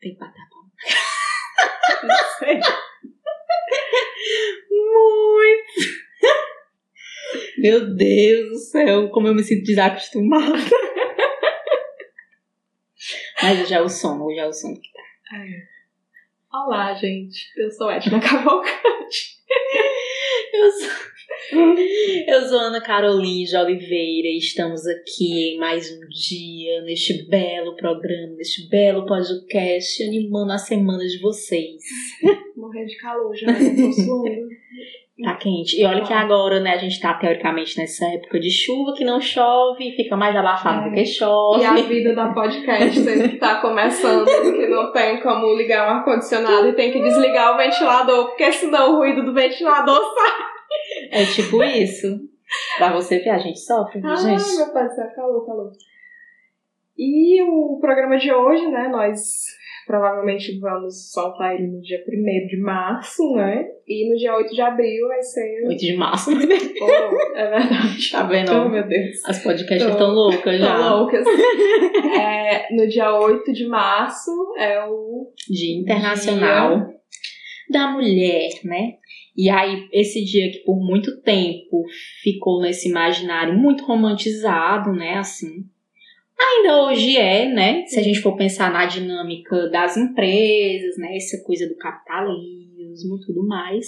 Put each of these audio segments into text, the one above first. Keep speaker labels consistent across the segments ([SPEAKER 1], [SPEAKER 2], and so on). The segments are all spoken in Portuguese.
[SPEAKER 1] Tem palma. Não sei. Muito. Meu Deus do céu, como eu me sinto desacostumada. Mas hoje é o sono, hoje é o sono que tá.
[SPEAKER 2] Olá, gente. Eu sou Edna Cavalcante.
[SPEAKER 1] Eu sou, eu sou Ana Caroline de Oliveira e estamos aqui em mais um dia neste belo programa, neste belo podcast, animando a semana de vocês.
[SPEAKER 2] Morrer de calor já, né? tô suando.
[SPEAKER 1] Tá quente. E olha que agora, né, a gente tá teoricamente nessa época de chuva que não chove, fica mais abafado
[SPEAKER 2] É.
[SPEAKER 1] do que chove.
[SPEAKER 2] E a vida da podcaster que tá começando, que não tem como ligar um ar-condicionado e tem que desligar o ventilador, porque senão o ruído do ventilador sai.
[SPEAKER 1] É tipo isso. Pra você ver, a gente sofre,
[SPEAKER 2] Ai,
[SPEAKER 1] gente?
[SPEAKER 2] meu pai calor, calor. E o programa de hoje, né, nós provavelmente vamos soltar ele no dia 1 de março, né? E no dia 8 de abril vai ser...
[SPEAKER 1] 8 de março.
[SPEAKER 2] Oh, é verdade.
[SPEAKER 1] Tá vendo?
[SPEAKER 2] Oh, meu Deus.
[SPEAKER 1] As podcasts estão loucas já.
[SPEAKER 2] Tô loucas. É, no dia 8 de março é o
[SPEAKER 1] Dia Internacional da Mulher, né? E aí, esse dia que por muito tempo ficou nesse imaginário muito romantizado, né? Assim. Ainda hoje é, né? Se a gente for pensar na dinâmica das empresas, né? Essa coisa do capitalismo e tudo mais.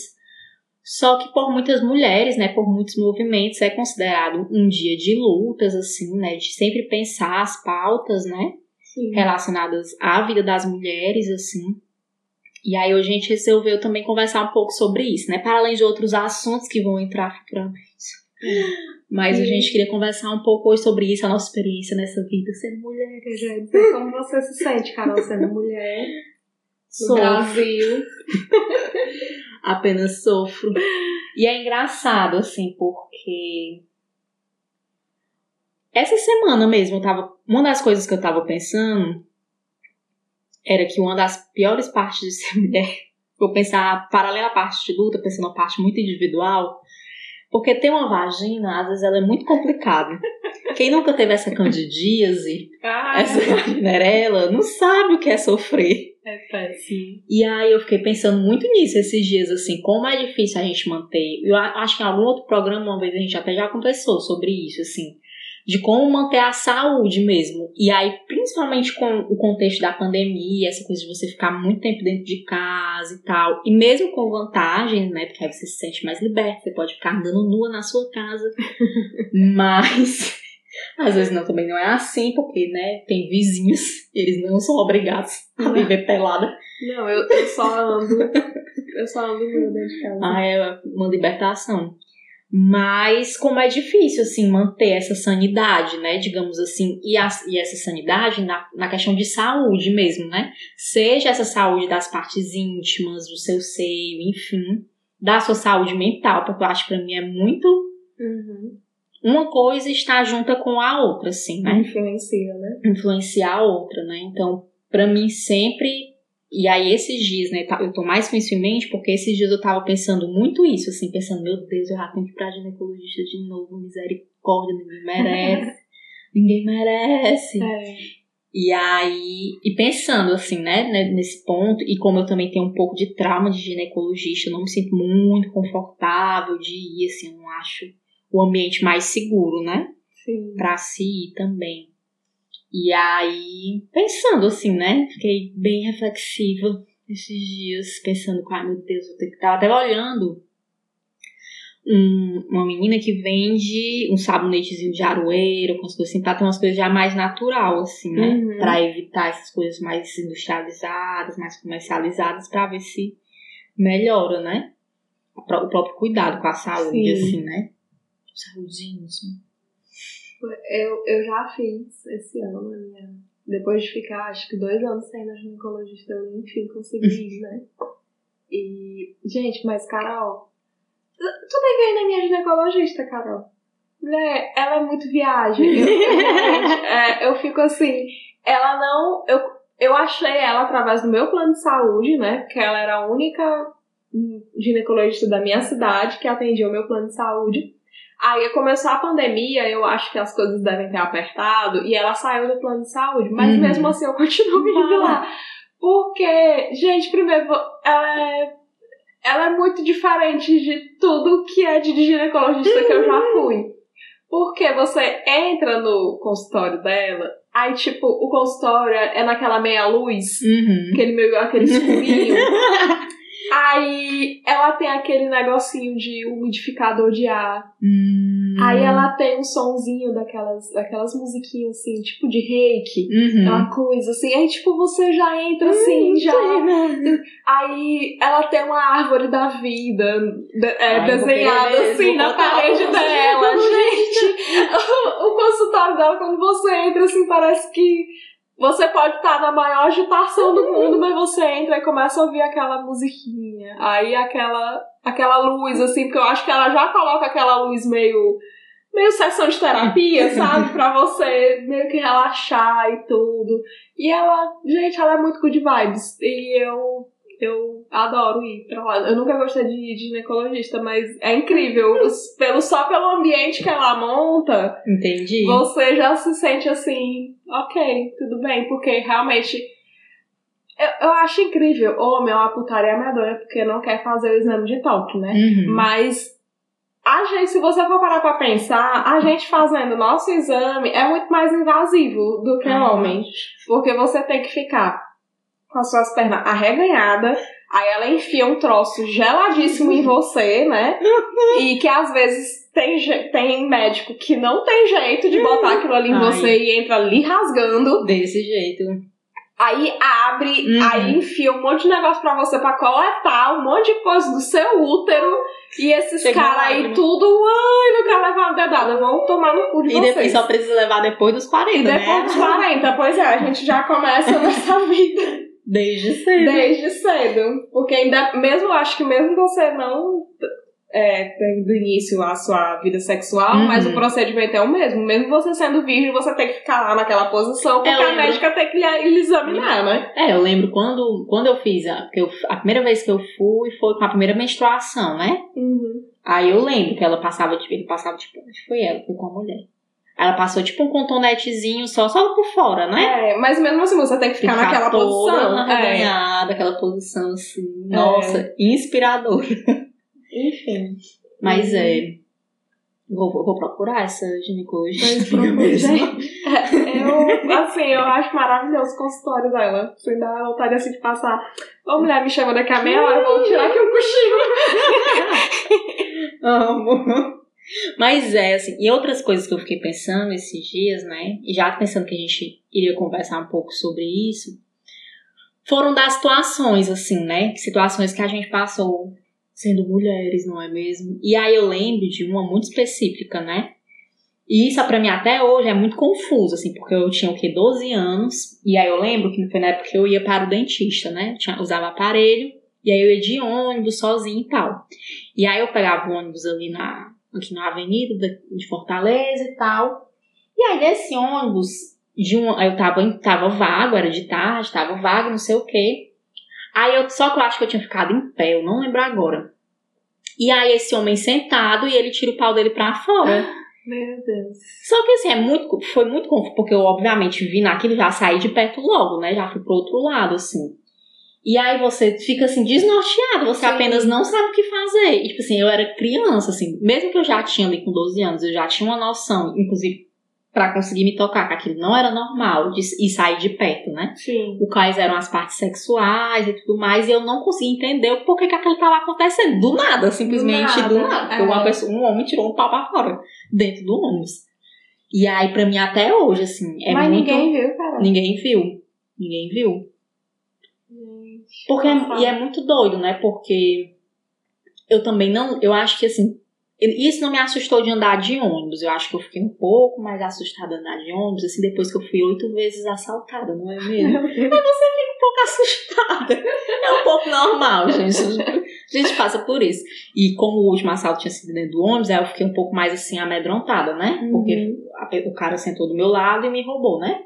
[SPEAKER 1] Só que por muitas mulheres, né? Por muitos movimentos, é considerado um dia de lutas, assim, né? De sempre pensar as pautas, né?
[SPEAKER 2] Sim.
[SPEAKER 1] relacionadas à vida das mulheres, assim. E aí hoje a gente resolveu também conversar um pouco sobre isso, né? Para além de outros assuntos que vão entrar futuramente. Mas a
[SPEAKER 2] Sim.
[SPEAKER 1] gente queria conversar um pouco hoje sobre isso, a nossa experiência nessa vida sendo mulher.
[SPEAKER 2] gente. Como você se sente, Carol, sendo mulher
[SPEAKER 1] Sofro,
[SPEAKER 2] Brasil?
[SPEAKER 1] apenas sofro. E é engraçado, assim, porque essa semana mesmo eu tava. Uma das coisas que eu tava pensando era que uma das piores partes de ser mulher, vou pensar paralela à parte de luta, pensando uma parte muito individual, porque ter uma vagina, às vezes, ela é muito complicada. Quem nunca teve essa candidíase,
[SPEAKER 2] Ah,
[SPEAKER 1] essa vaginarela, não sabe o que é sofrer.
[SPEAKER 2] é péssimo.
[SPEAKER 1] E aí eu fiquei pensando muito nisso esses dias, assim, como é difícil a gente manter. Eu acho que em algum outro programa, uma vez, a gente até já conversou sobre isso, assim, de como manter a saúde mesmo. E aí, principalmente com o contexto da pandemia, essa coisa de você ficar muito tempo dentro de casa e tal. E mesmo com vantagens, né? Porque aí você se sente mais liberto, você pode ficar andando nua na sua casa. Mas. Às vezes não, também não é assim, porque, né, tem vizinhos, eles não são obrigados a viver pelada.
[SPEAKER 2] Não, eu, eu só ando. Eu só ando dentro de casa.
[SPEAKER 1] Ah, é uma libertação. Mas como é difícil, assim, manter essa sanidade, né? Digamos assim, e, a- e essa sanidade na, na questão de saúde mesmo, né? Seja essa saúde das partes íntimas, do seu seio, enfim, da sua saúde mental, porque eu acho que pra mim é muito.
[SPEAKER 2] Uhum.
[SPEAKER 1] Uma coisa está junta com a outra, assim, né?
[SPEAKER 2] Influencia, né?
[SPEAKER 1] influenciar a outra, né? Então, pra mim sempre. E aí, esses dias, né? tá- Eu tô mais com isso em mente porque esses dias eu tava pensando muito isso, assim, pensando, meu Deus, eu já tenho que ir pra ginecologista de novo, misericórdia, ninguém merece. ninguém merece.
[SPEAKER 2] É.
[SPEAKER 1] E aí, e pensando assim, né, né, nesse ponto, e como eu também tenho um pouco de trauma de ginecologista, eu não me sinto muito confortável de ir, assim, eu não acho o ambiente mais seguro, né?
[SPEAKER 2] Sim.
[SPEAKER 1] pra si ir também. E aí, pensando assim, né? Fiquei bem reflexiva esses dias, pensando, ai meu Deus, eu tenho que estar até olhando um- uma menina que vende um sabonetezinho de aroeira, com as coisas assim, pra ter umas coisas já mais natural, assim, né?
[SPEAKER 2] Uhum.
[SPEAKER 1] Pra evitar essas coisas mais industrializadas, mais comercializadas, pra ver se melhora, né? O pró- o próprio cuidado com a saúde,
[SPEAKER 2] Sim.
[SPEAKER 1] assim, né? Saudinho, assim.
[SPEAKER 2] Eu, eu já fiz esse ano, minha. Depois de ficar, acho que dois anos sem na ginecologista, eu enfim consegui ir, né? E, gente, mas Carol, tu tu que ir na minha ginecologista, Carol. Mulher, ela é muito viagem. Eu, é, eu fico assim, ela não. Eu, eu achei ela através do meu plano de saúde, né? Porque ela era a única hum, ginecologista da minha cidade que atendia o meu plano de saúde. Aí começou a pandemia, eu acho que as coisas devem ter apertado e ela saiu do plano de saúde, mas
[SPEAKER 1] Uhum.
[SPEAKER 2] mesmo assim eu continuo indo lá. Por Porque, gente, primeiro, ela é, ela é muito diferente de tudo que é de ginecologista que eu já fui. Porque você entra no consultório dela, aí, tipo, o consultório é naquela meia luz,
[SPEAKER 1] Uhum.
[SPEAKER 2] aquele meio, aquele escurinho. aí ela tem aquele negocinho de umidificador de ar.
[SPEAKER 1] Hum.
[SPEAKER 2] Aí ela tem um sonzinho daquelas, daquelas musiquinhas assim, tipo de reiki.
[SPEAKER 1] Uhum.
[SPEAKER 2] Aquela coisa assim, aí tipo você já entra assim, já. Aí ela tem uma árvore da vida é,
[SPEAKER 1] Ai,
[SPEAKER 2] desenhada assim na parede dela. Gente, o, o consultório dela, quando você entra, assim, parece que você pode estar na maior agitação do mundo, mas você entra e começa a ouvir aquela musiquinha. Aí aquela, aquela luz, assim, porque eu acho que ela já coloca aquela luz meio. Meio sessão de terapia, sabe? Pra você meio que relaxar e tudo. E ela, gente, ela é muito good vibes. E eu, eu adoro ir pra lá. Eu nunca gostei de ir de ginecologista, mas é incrível. Pelo, só pelo ambiente que ela monta,
[SPEAKER 1] Entendi.
[SPEAKER 2] você já se sente assim, ok, tudo bem, porque realmente. Eu, eu acho incrível. Homem é uma putaria medonha porque não quer fazer o exame de toque, né?
[SPEAKER 1] Uhum.
[SPEAKER 2] Mas a gente, se você for parar pra pensar, a gente fazendo nosso exame é muito mais invasivo do que
[SPEAKER 1] Ah.
[SPEAKER 2] homem. Porque você tem que ficar com as suas pernas arreganhadas, aí ela enfia um troço geladíssimo em você, né? E que às vezes tem, tem médico que não tem jeito de botar aquilo ali em
[SPEAKER 1] Ai.
[SPEAKER 2] você e entra ali rasgando.
[SPEAKER 1] Desse jeito.
[SPEAKER 2] Aí abre,
[SPEAKER 1] Uhum.
[SPEAKER 2] aí enfia um monte de negócio pra você pra coletar um monte de coisa do seu útero. E esses caras aí
[SPEAKER 1] lágrima.
[SPEAKER 2] tudo, ai, não quer levar uma dedada, vão tomar no cu de
[SPEAKER 1] E,
[SPEAKER 2] vocês.
[SPEAKER 1] depois só precisa levar depois dos 40,
[SPEAKER 2] E depois
[SPEAKER 1] né?
[SPEAKER 2] dos 40, pois é, a gente já começa nessa vida
[SPEAKER 1] Desde cedo.
[SPEAKER 2] desde cedo. Porque ainda, mesmo, acho que mesmo você não é, tem do início a sua vida sexual,
[SPEAKER 1] Uhum.
[SPEAKER 2] mas o procedimento é o mesmo. Mesmo você sendo virgem, você tem que ficar lá naquela posição, porque
[SPEAKER 1] Eu
[SPEAKER 2] a
[SPEAKER 1] lembro.
[SPEAKER 2] médica tem que lhe, lhe examinar, né?
[SPEAKER 1] É, eu lembro quando, quando eu fiz, a, eu, a primeira vez que eu fui foi com a primeira menstruação, né?
[SPEAKER 2] Uhum.
[SPEAKER 1] Aí eu lembro que ela passava, tipo, ele passava, tipo, acho que foi ela, foi com a mulher. Ela passou, tipo, um contonetezinho só, só por fora, né?
[SPEAKER 2] É, mas mesmo assim você tem que ficar, naquela
[SPEAKER 1] toda
[SPEAKER 2] posição. É.
[SPEAKER 1] arreganhada, aquela posição assim, nossa, inspiradora.
[SPEAKER 2] Enfim.
[SPEAKER 1] Mas
[SPEAKER 2] Uhum.
[SPEAKER 1] é, vou, vou procurar essa ginecologista.
[SPEAKER 2] É, eu, assim, eu acho maravilhoso o consultório dela. Você dá vontade assim de passar. Ô mulher, me chama daqui a meia hora, eu vou tirar aqui um cochilo.
[SPEAKER 1] Amo. Mas é, assim, e outras coisas que eu fiquei pensando esses dias, né? Já pensando que a gente iria conversar um pouco sobre isso, foram das situações, assim, né? Situações que a gente passou sendo mulheres, não é mesmo? E aí eu lembro de uma muito específica, né? E isso pra mim até hoje é muito confuso, assim, porque eu tinha o quê? 12 anos. E aí eu lembro que foi na época que eu ia para o dentista, né? Tinha, usava aparelho. E aí eu ia de ônibus sozinha e tal. E aí eu pegava o ônibus ali na, aqui na avenida da- de Fortaleza e tal. E aí nesse ônibus, de um, eu tava, tava vago, era de tarde, tava vago, não sei o quê. Aí eu, só que eu acho que eu tinha ficado em pé, eu não lembro agora. E aí esse homem sentado e ele tira o pau dele pra fora.
[SPEAKER 2] Meu Deus.
[SPEAKER 1] Só que assim, é muito, foi muito confuso, porque eu obviamente vi naquilo, já saí de perto logo, né? Já fui pro outro lado, assim. E aí você fica assim, desnorteado, você
[SPEAKER 2] Sim.
[SPEAKER 1] apenas não sabe o que fazer. E, tipo assim, eu era criança, assim, mesmo que eu já tinha ali com 12 anos, eu já tinha uma noção, inclusive, pra conseguir me tocar, que aquilo não era normal de, e sair de perto, né?
[SPEAKER 2] Sim.
[SPEAKER 1] O quais eram as partes sexuais e tudo mais, e eu não conseguia entender o porquê que aquilo tava acontecendo. Do nada, simplesmente do
[SPEAKER 2] nada,
[SPEAKER 1] nada. Porque
[SPEAKER 2] é.
[SPEAKER 1] uma pessoa, um homem tirou um pau pra fora dentro do ônibus. E aí, pra mim, até hoje, assim, é
[SPEAKER 2] Mas
[SPEAKER 1] muito.
[SPEAKER 2] ninguém viu, cara.
[SPEAKER 1] Ninguém viu. Ninguém viu. Porque é- e é muito doido, né? Porque eu também não. Eu acho que assim. Isso não me assustou de andar de ônibus. Eu acho que eu fiquei um pouco mais assustada de andar de ônibus, assim, depois que eu fui oito vezes assaltada, não é mesmo?
[SPEAKER 2] Meu Deus.
[SPEAKER 1] um pouco assustada. É um pouco normal, gente. A gente passa por isso. E como o último assalto tinha sido dentro do ônibus, aí eu fiquei um pouco mais assim, amedrontada, né? Porque
[SPEAKER 2] Uhum.
[SPEAKER 1] o cara sentou do meu lado e me roubou, né?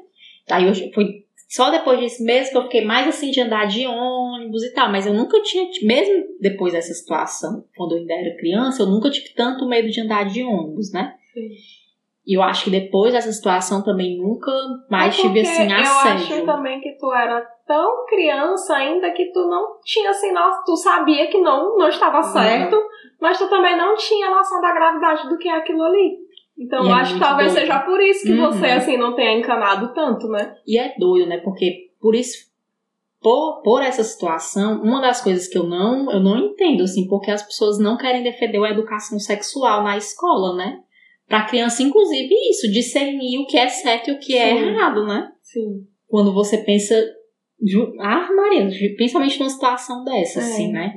[SPEAKER 1] Aí eu fui. Só depois disso mesmo que eu fiquei mais assim de andar de ônibus e tal. Mas eu nunca tinha, mesmo depois dessa situação, quando eu ainda era criança, eu nunca tive tanto medo de andar de ônibus, né?
[SPEAKER 2] Sim.
[SPEAKER 1] E eu acho que depois dessa situação também nunca mais
[SPEAKER 2] É
[SPEAKER 1] tive assim
[SPEAKER 2] Eu
[SPEAKER 1] assédio.
[SPEAKER 2] acho também que tu era tão criança ainda que tu não tinha assim, nossa, tu sabia que não, não estava certo, mas tu também não tinha noção da gravidade do que é aquilo ali. Então eu
[SPEAKER 1] é
[SPEAKER 2] acho que talvez
[SPEAKER 1] doido.
[SPEAKER 2] seja por isso que
[SPEAKER 1] Uhum.
[SPEAKER 2] você assim não tenha encanado tanto, né?
[SPEAKER 1] E é doido, né? Porque por isso, por, por essa situação, uma das coisas que eu não, eu não entendo, assim, porque as pessoas não querem defender a educação sexual na escola, né? Pra criança, inclusive, isso, discernir o que é certo e o que é
[SPEAKER 2] Sim.
[SPEAKER 1] errado, né?
[SPEAKER 2] Sim.
[SPEAKER 1] Quando você pensa. Ah, Maria, principalmente numa situação dessa,
[SPEAKER 2] É.
[SPEAKER 1] assim, né?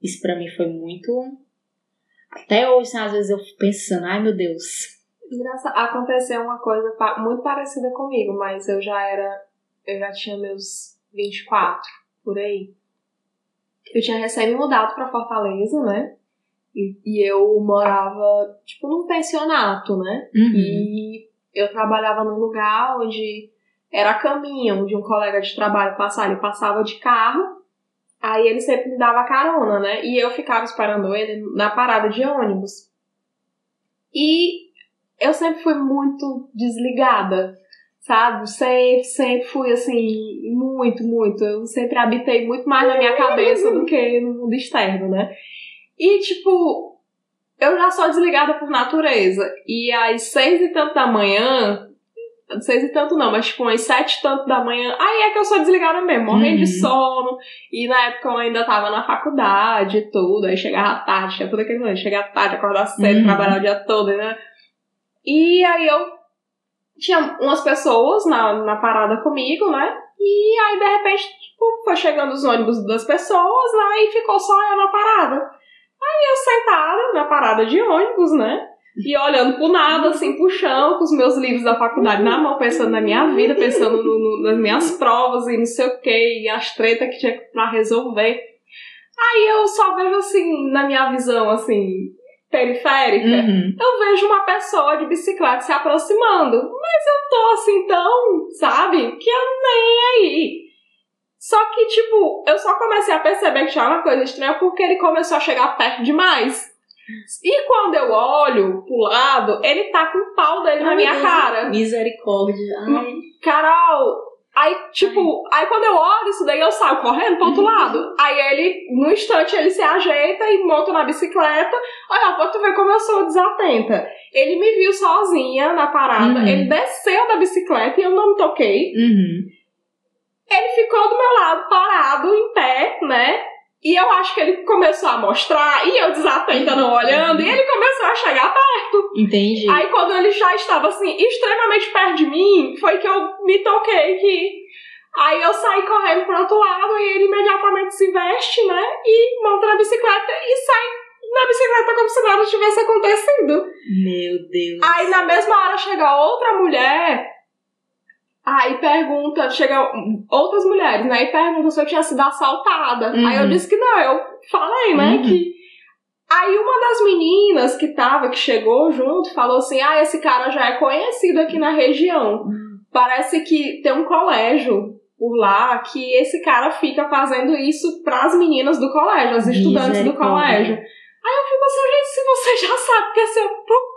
[SPEAKER 1] Isso pra mim foi muito. Até hoje, às vezes eu fico pensando, ai meu Deus.
[SPEAKER 2] Engraçado. Aconteceu uma coisa muito parecida comigo, mas eu já era. Eu já tinha meus 24, por aí. Eu tinha recém mudado pra Fortaleza, né? E, e eu morava, tipo, num pensionato, né?
[SPEAKER 1] Uhum.
[SPEAKER 2] E eu trabalhava num lugar onde era caminho de um colega de trabalho passar. Ele passava de carro, aí ele sempre me dava carona, né? E eu ficava esperando ele na parada de ônibus. E eu sempre fui muito desligada, sabe? Sempre, sempre fui assim, muito, muito. Eu sempre habitei muito mais na minha cabeça do que no mundo externo, né? E tipo, eu já sou desligada por natureza. E às seis e tanto da manhã, seis e tanto não, mas tipo, às sete e tanto da manhã, aí é que eu sou desligada mesmo, morrendo de
[SPEAKER 1] Uhum.
[SPEAKER 2] sono. E na época eu ainda tava na faculdade e tudo, aí chegava tarde, tinha tudo aquele lance, chegava tarde, acordar cedo,
[SPEAKER 1] Uhum.
[SPEAKER 2] trabalhar o dia todo, né? E aí eu tinha umas pessoas na, na parada comigo, né? E aí, de repente, tipo, foi chegando os ônibus das pessoas, né? E ficou só eu na parada. Aí eu sentada na parada de ônibus, né? E olhando pro nada, assim, pro chão, com os meus livros da faculdade na mão, pensando na minha vida, pensando no- no- nas minhas provas e não sei o que, e as tretas que tinha pra resolver. Aí eu só vejo, assim, na minha visão, assim, periférica,
[SPEAKER 1] Uhum.
[SPEAKER 2] eu vejo uma pessoa de bicicleta se aproximando. Mas eu tô assim tão, sabe? Que eu nem aí. Só que, tipo, eu só comecei a perceber que tinha uma coisa estranha porque ele começou a chegar perto demais. E quando eu olho pro lado, ele tá com o pau dele na
[SPEAKER 1] Ai,
[SPEAKER 2] minha
[SPEAKER 1] meu Deus.
[SPEAKER 2] cara.
[SPEAKER 1] Misericórdia. Ai.
[SPEAKER 2] Carol, aí, tipo, aí quando eu olho isso daí, eu saio correndo pro outro lado. Aí ele, no instante, ele se ajeita e monta na bicicleta. Olha, pra tu ver como eu sou desatenta. Ele me viu sozinha na parada,
[SPEAKER 1] Uhum.
[SPEAKER 2] ele desceu da bicicleta e eu não me toquei.
[SPEAKER 1] Uhum.
[SPEAKER 2] Ele ficou do meu lado, parado, em pé, né? E eu acho que ele começou a mostrar, e eu desatenta não olhando, e ele começou a chegar perto.
[SPEAKER 1] Entendi.
[SPEAKER 2] Aí quando ele já estava assim, extremamente perto de mim, foi que eu me toquei que. Aí eu saí correndo pro outro lado e ele imediatamente se veste, né? E monta na bicicleta e sai na bicicleta como se nada tivesse acontecido.
[SPEAKER 1] Meu Deus.
[SPEAKER 2] Aí na mesma hora chega outra mulher, aí pergunta, chega outras mulheres, né? E pergunta se eu tinha sido assaltada.
[SPEAKER 1] Uhum.
[SPEAKER 2] Aí eu disse que não, eu falei, né?
[SPEAKER 1] Uhum.
[SPEAKER 2] Que. Aí uma das meninas que tava, que chegou junto, falou assim: Ah, esse cara já é conhecido aqui na região.
[SPEAKER 1] Hum.
[SPEAKER 2] Parece que tem um colégio por lá que esse cara fica fazendo isso pras meninas do colégio, as estudantes do colégio. Aí eu fico assim, gente, se você já sabe que esse.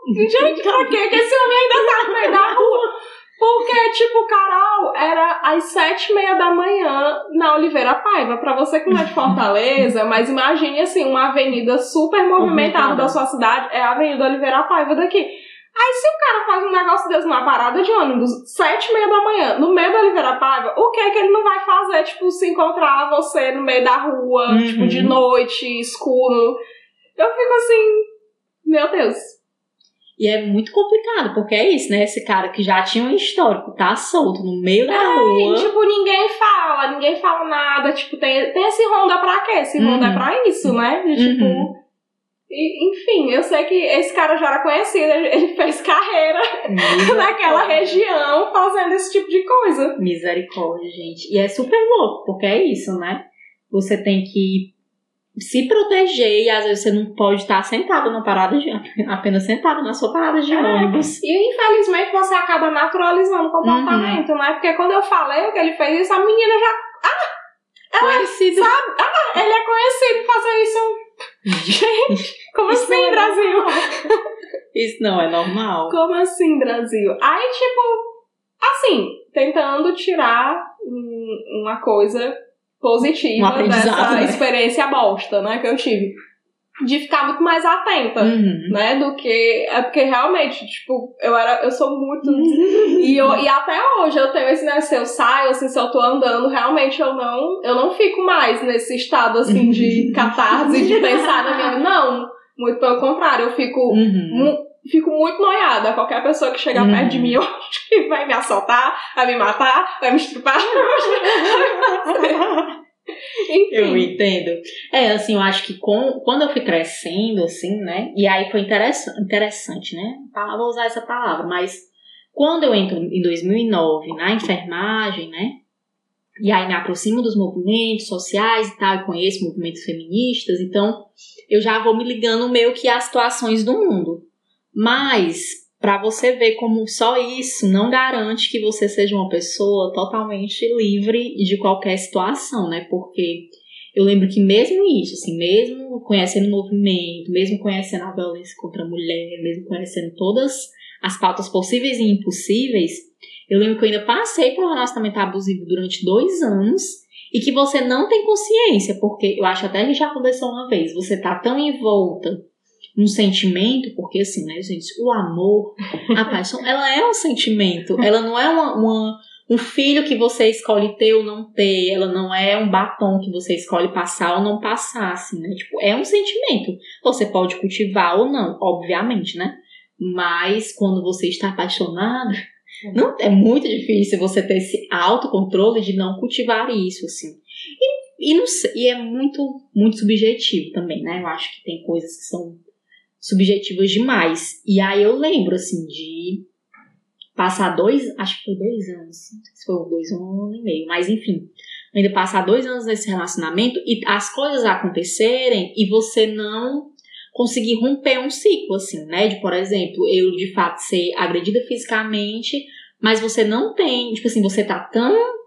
[SPEAKER 2] Gente, pra quê que esse homem ainda tá no meio da rua? Porque, tipo, Carol, era às sete e meia da manhã na Oliveira Paiva. Pra você que não é de Fortaleza, mas imagine, assim, uma avenida super movimentada da sua cidade, é a Avenida Oliveira Paiva daqui. Aí se o cara faz um negócio desse numa parada de ônibus, sete e meia da manhã, no meio da Oliveira Paiva, o que é que ele não vai fazer? Tipo, se encontrar você no meio da rua,
[SPEAKER 1] Uhum.
[SPEAKER 2] tipo, de noite, escuro. Eu fico assim, meu Deus.
[SPEAKER 1] E é muito complicado, porque é isso, né? Esse cara que já tinha um histórico, tá solto no meio da
[SPEAKER 2] E,
[SPEAKER 1] rua.
[SPEAKER 2] tipo, ninguém fala, ninguém fala nada. Tipo, tem, tem esse Honda pra quê? Esse Honda
[SPEAKER 1] Uhum.
[SPEAKER 2] é pra isso, né? De, tipo.
[SPEAKER 1] Uhum.
[SPEAKER 2] e- enfim, eu sei que esse cara já era conhecido, ele ele fez carreira naquela região fazendo esse tipo de coisa.
[SPEAKER 1] Misericórdia, gente. E é super louco, porque é isso, né? Você tem que se proteger e às vezes você não pode estar sentada na parada de apenas sentada na sua parada de
[SPEAKER 2] É.
[SPEAKER 1] ônibus.
[SPEAKER 2] E infelizmente você acaba naturalizando o comportamento, né? Porque quando eu falei que ele fez isso, a menina já.
[SPEAKER 1] Conhecido.
[SPEAKER 2] Ele é conhecido por fazer isso. Gente, como
[SPEAKER 1] Isso
[SPEAKER 2] assim,
[SPEAKER 1] é
[SPEAKER 2] Brasil?
[SPEAKER 1] Isso não é normal.
[SPEAKER 2] Como assim, Brasil? Aí, tipo, assim, tentando tirar uma coisa positiva
[SPEAKER 1] Um
[SPEAKER 2] dessa
[SPEAKER 1] né?
[SPEAKER 2] experiência bosta, né, que eu tive. De ficar muito mais atenta,
[SPEAKER 1] Uhum.
[SPEAKER 2] né, do que... É porque realmente, tipo, eu era... Eu sou muito... E, eu, e até hoje eu tenho esse, né, se eu saio, assim, se eu tô andando, realmente eu não, eu não fico mais nesse estado, assim, de catarse, de pensar na minha... Não, muito pelo contrário, eu fico
[SPEAKER 1] Uhum.
[SPEAKER 2] Fico muito noiada. Qualquer pessoa que chegar
[SPEAKER 1] Uhum.
[SPEAKER 2] perto de mim, eu acho que vai me assaltar, vai me matar, vai me estrupar. Enfim.
[SPEAKER 1] Eu entendo. É, assim, eu acho que com, quando eu fui crescendo, assim, né? E aí foi interessante, interessante, né? Ah, Vou usar essa palavra, mas quando eu entro em 2009 na enfermagem, né? E aí me aproximo dos movimentos sociais e tal, e conheço movimentos feministas, então eu já vou me ligando meio que às situações do mundo. Mas, para você ver como só isso não garante que você seja uma pessoa totalmente livre de qualquer situação, né? Porque eu lembro que mesmo isso, assim, mesmo conhecendo o movimento, mesmo conhecendo a violência contra a mulher, mesmo conhecendo todas as pautas possíveis e impossíveis, eu lembro que eu ainda passei por um relacionamento abusivo durante dois anos e que você não tem consciência, porque eu acho até que já aconteceu uma vez, você tá tão envolta num sentimento, porque assim, né, gente, o amor, a paixão, ela é um sentimento, ela não é uma, uma- um filho que você escolhe ter ou não ter, ela não é um batom que você escolhe passar ou não passar, assim, né, tipo, é um sentimento, você pode cultivar ou não, obviamente, né, mas quando você está apaixonado, não, é muito difícil você ter esse autocontrole de não cultivar isso, assim. E, e, não e é muito, muito subjetivo também, né? Eu acho que tem coisas que são subjetivas demais. E aí eu lembro, assim, de passar dois, acho que foi dois anos, se foi dois, um ano e meio, mas enfim. Ainda passar dois anos nesse relacionamento e as coisas acontecerem e você não conseguir romper um ciclo, assim, né? De, por exemplo, eu de fato ser agredida fisicamente, mas você não tem, tipo assim, você tá tão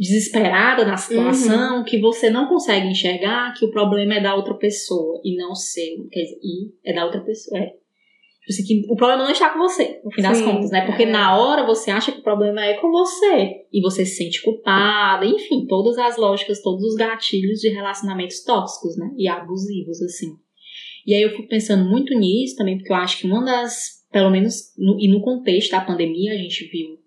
[SPEAKER 1] desesperada na situação que você não consegue enxergar que o problema é da outra pessoa e não seu, quer dizer, e é da outra pessoa, é. Tipo assim, que o problema não está com você, no fim das
[SPEAKER 2] Sim,
[SPEAKER 1] contas, né? Porque
[SPEAKER 2] é.
[SPEAKER 1] na hora você acha que o problema é com você e você se sente culpada, enfim, todas as lógicas, todos os gatilhos de relacionamentos tóxicos, né? E abusivos, assim. E aí eu fico pensando muito nisso também, porque eu acho que uma das, pelo menos, no- e no contexto da pandemia, a gente viu,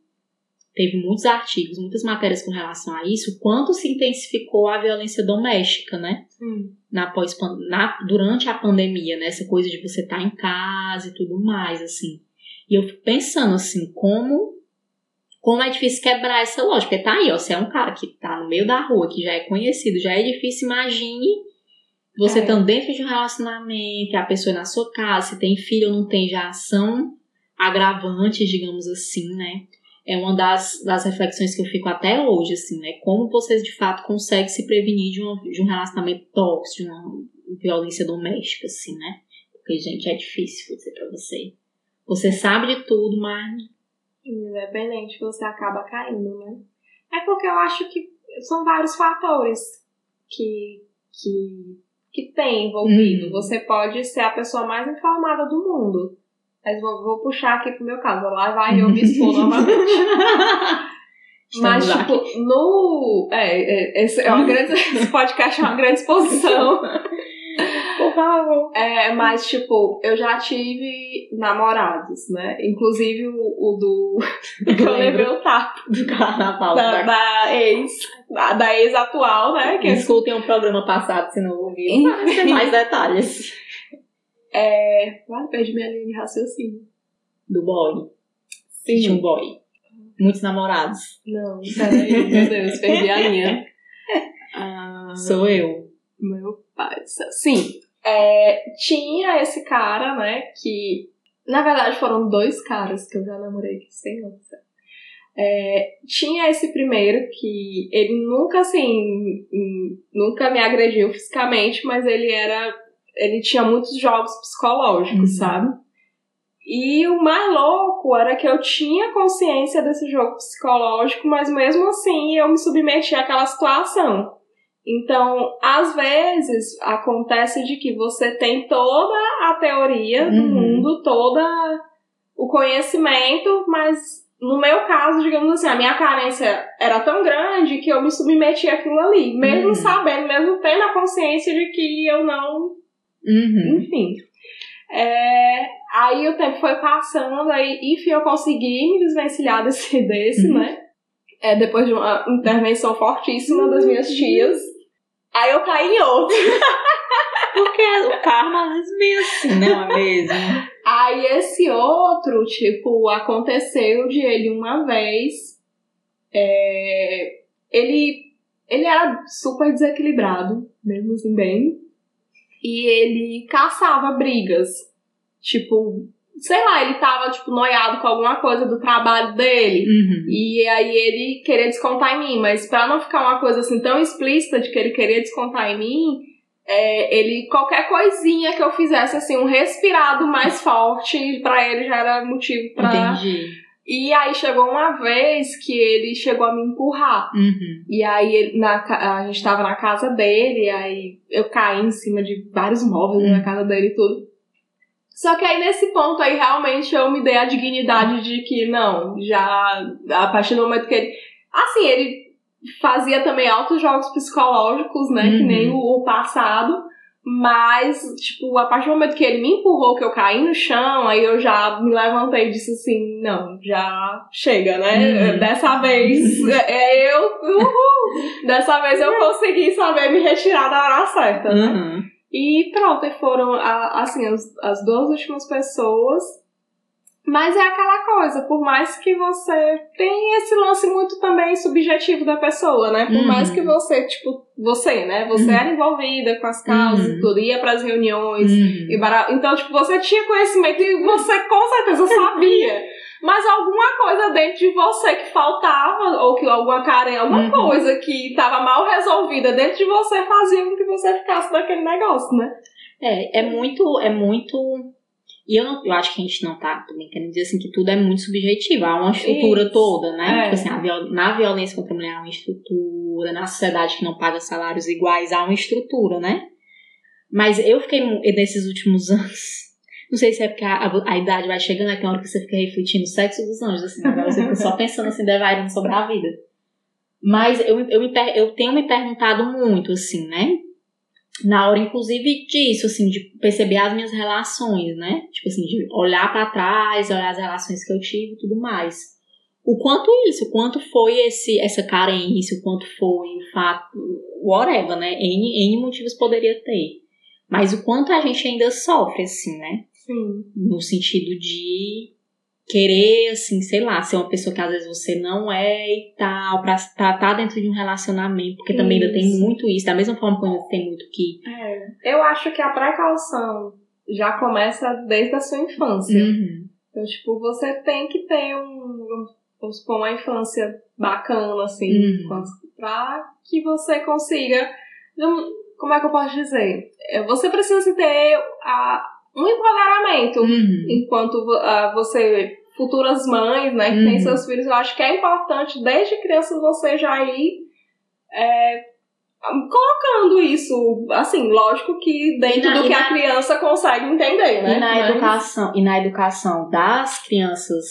[SPEAKER 1] teve muitos artigos, muitas matérias com relação a isso, quanto se intensificou a violência doméstica, né?
[SPEAKER 2] Hum.
[SPEAKER 1] Na pós, na, durante a pandemia, né? Essa coisa de você estar em casa e tudo mais, assim. E eu fico pensando, assim, como como é difícil quebrar essa lógica. Porque tá aí, ó, você é um cara que tá no meio da rua, que já é conhecido, já é difícil, imagine você
[SPEAKER 2] É.
[SPEAKER 1] estando dentro de um relacionamento, a pessoa é na sua casa, se tem filho ou não tem, já são agravantes, digamos assim, né? É uma das, das reflexões que eu fico até hoje, assim, né? Como vocês de fato conseguem se prevenir de, uma, de um relacionamento tóxico, de uma violência doméstica, assim, né? Porque, gente, é difícil, vou dizer pra você. Você sabe de tudo, mas
[SPEAKER 2] Independente, você acaba caindo, né? É porque eu acho que são vários fatores que, que, que tem envolvido.
[SPEAKER 1] Uhum.
[SPEAKER 2] Você pode ser a pessoa mais informada do mundo. Mas vou, vou puxar aqui pro meu caso. Lá vai eu me expor novamente. Mas, tipo, no. É, é, esse, é uma grande, esse podcast é uma grande exposição.
[SPEAKER 1] Por favor.
[SPEAKER 2] É, mas, tipo, eu já tive namorados, né? Inclusive o, o do. que eu lembrei o tapa.
[SPEAKER 1] do carnaval.
[SPEAKER 2] Da,
[SPEAKER 1] da...
[SPEAKER 2] da ex. Da, da ex atual, né? Que
[SPEAKER 1] Escutem o programa passado se não ouviram. Ter mais detalhes.
[SPEAKER 2] É. Ah, perdi minha linha de raciocínio.
[SPEAKER 1] Do boy. Tinha um boy. Muitos namorados.
[SPEAKER 2] Não, peraí, meu Deus, perdi a linha. Ah,
[SPEAKER 1] Sou eu.
[SPEAKER 2] Meu pai. Sim, é, tinha esse cara, né, que... Na verdade, foram dois caras que eu já namorei, que sem noção. É, tinha esse primeiro que ele nunca, assim, nunca me agrediu fisicamente, mas ele era... Ele tinha muitos jogos psicológicos,
[SPEAKER 1] Uhum.
[SPEAKER 2] sabe? E o mais louco era que eu tinha consciência desse jogo psicológico, mas mesmo assim eu me submetia àquela situação. Então, às vezes, acontece de que você tem toda a teoria do
[SPEAKER 1] Uhum.
[SPEAKER 2] mundo, toda o conhecimento, mas no meu caso, digamos assim, a minha carência era tão grande que eu me submeti àquilo ali, mesmo
[SPEAKER 1] Uhum.
[SPEAKER 2] sabendo, mesmo tendo a consciência de que eu não
[SPEAKER 1] Uhum.
[SPEAKER 2] enfim. É, aí o tempo foi passando, aí, enfim, eu consegui me desvencilhar desse, desse
[SPEAKER 1] Uhum.
[SPEAKER 2] né? É, depois de uma intervenção fortíssima das minhas tias. Aí eu caí em outro.
[SPEAKER 1] Porque o karma às vezes vem assim? Não é mesmo?
[SPEAKER 2] Aí esse outro, tipo, aconteceu de ele uma vez. é, ele, ele era super desequilibrado, mesmo assim, bem. E ele caçava brigas. Tipo, sei lá, ele tava, tipo, noiado com alguma coisa do trabalho dele.
[SPEAKER 1] Uhum.
[SPEAKER 2] E aí ele queria descontar em mim, mas pra não ficar uma coisa assim tão explícita de que ele queria descontar em mim, é, ele qualquer coisinha que eu fizesse assim um respirado mais forte pra ele já era motivo pra. E aí chegou uma vez que ele chegou a me empurrar.
[SPEAKER 1] Uhum.
[SPEAKER 2] E aí na, a gente tava na casa dele, aí eu caí em cima de vários móveis na casa dele e tudo. Só que aí nesse ponto aí realmente eu me dei a dignidade de que não, já a partir do momento que ele. Assim, ele fazia também altos jogos psicológicos, né? Que
[SPEAKER 1] Uhum.
[SPEAKER 2] nem o, o passado. Mas, tipo, a partir do momento que ele me empurrou, que eu caí no chão, aí eu já me levantei e disse assim, não, já chega, né?
[SPEAKER 1] Uhum.
[SPEAKER 2] Dessa vez é eu. Uhul! Dessa vez eu consegui saber me retirar da hora certa, né?
[SPEAKER 1] Uhum.
[SPEAKER 2] E pronto, e foram assim, as, as duas últimas pessoas. Mas é aquela coisa, por mais que você tenha esse lance muito também subjetivo da pessoa, né? Por
[SPEAKER 1] Uhum.
[SPEAKER 2] mais que você, tipo, você, né? Você
[SPEAKER 1] Uhum.
[SPEAKER 2] era envolvida com as causas
[SPEAKER 1] Uhum.
[SPEAKER 2] e tudo, ia pras reuniões.
[SPEAKER 1] Uhum.
[SPEAKER 2] E bara- Então, tipo, você tinha conhecimento e você com certeza sabia. Mas alguma coisa dentro de você que faltava, ou que alguma carência, alguma
[SPEAKER 1] Uhum.
[SPEAKER 2] coisa que estava mal resolvida dentro de você fazia com que você ficasse naquele negócio, né?
[SPEAKER 1] É, é muito, é muito. E eu, não, eu acho que a gente não tá também querendo dizer assim que tudo é muito subjetivo. Há uma estrutura
[SPEAKER 2] Isso.
[SPEAKER 1] toda, né?
[SPEAKER 2] É.
[SPEAKER 1] Tipo assim, a viol- na violência contra a mulher há uma estrutura, na sociedade que não paga salários iguais há uma estrutura, né? Mas eu fiquei nesses últimos anos. Não sei se é porque a, a- a idade vai chegando, é que tem hora que você fica refletindo o sexo dos anjos, assim, agora você fica só pensando assim, devairando sobre a vida. Mas eu, eu, me eu tenho me perguntado muito, assim, né? Na hora, inclusive, disso, assim, de perceber as minhas relações, né? Tipo assim, de olhar pra trás, olhar as relações que eu tive e tudo mais. O quanto isso, o quanto foi esse, essa carência, o quanto foi o fato, whatever, né? N, N motivos poderia ter. Mas o quanto a gente ainda sofre, assim, né?
[SPEAKER 2] Sim.
[SPEAKER 1] no sentido de querer, assim, sei lá, ser uma pessoa que às vezes você não é e tal, pra estar dentro de um relacionamento, porque também ainda tem
[SPEAKER 2] Isso.
[SPEAKER 1] muito isso, da mesma forma que ainda tem muito que.
[SPEAKER 2] É. Eu acho que a precaução já começa desde a sua infância.
[SPEAKER 1] Uhum.
[SPEAKER 2] Então, tipo, você tem que ter um, vamos supor, uma infância bacana, assim,
[SPEAKER 1] Uhum.
[SPEAKER 2] pra que você consiga. Como é que eu posso dizer? É, Você precisa ter a- um empoderamento
[SPEAKER 1] Uhum.
[SPEAKER 2] enquanto ah, você, futuras mães, né, que
[SPEAKER 1] Uhum.
[SPEAKER 2] têm seus filhos, eu acho que é importante desde criança você já ir é, colocando isso, assim, lógico que dentro
[SPEAKER 1] na-
[SPEAKER 2] do que a
[SPEAKER 1] na-
[SPEAKER 2] criança consegue entender, né?
[SPEAKER 1] E na
[SPEAKER 2] Mas-
[SPEAKER 1] educação, e na educação das crianças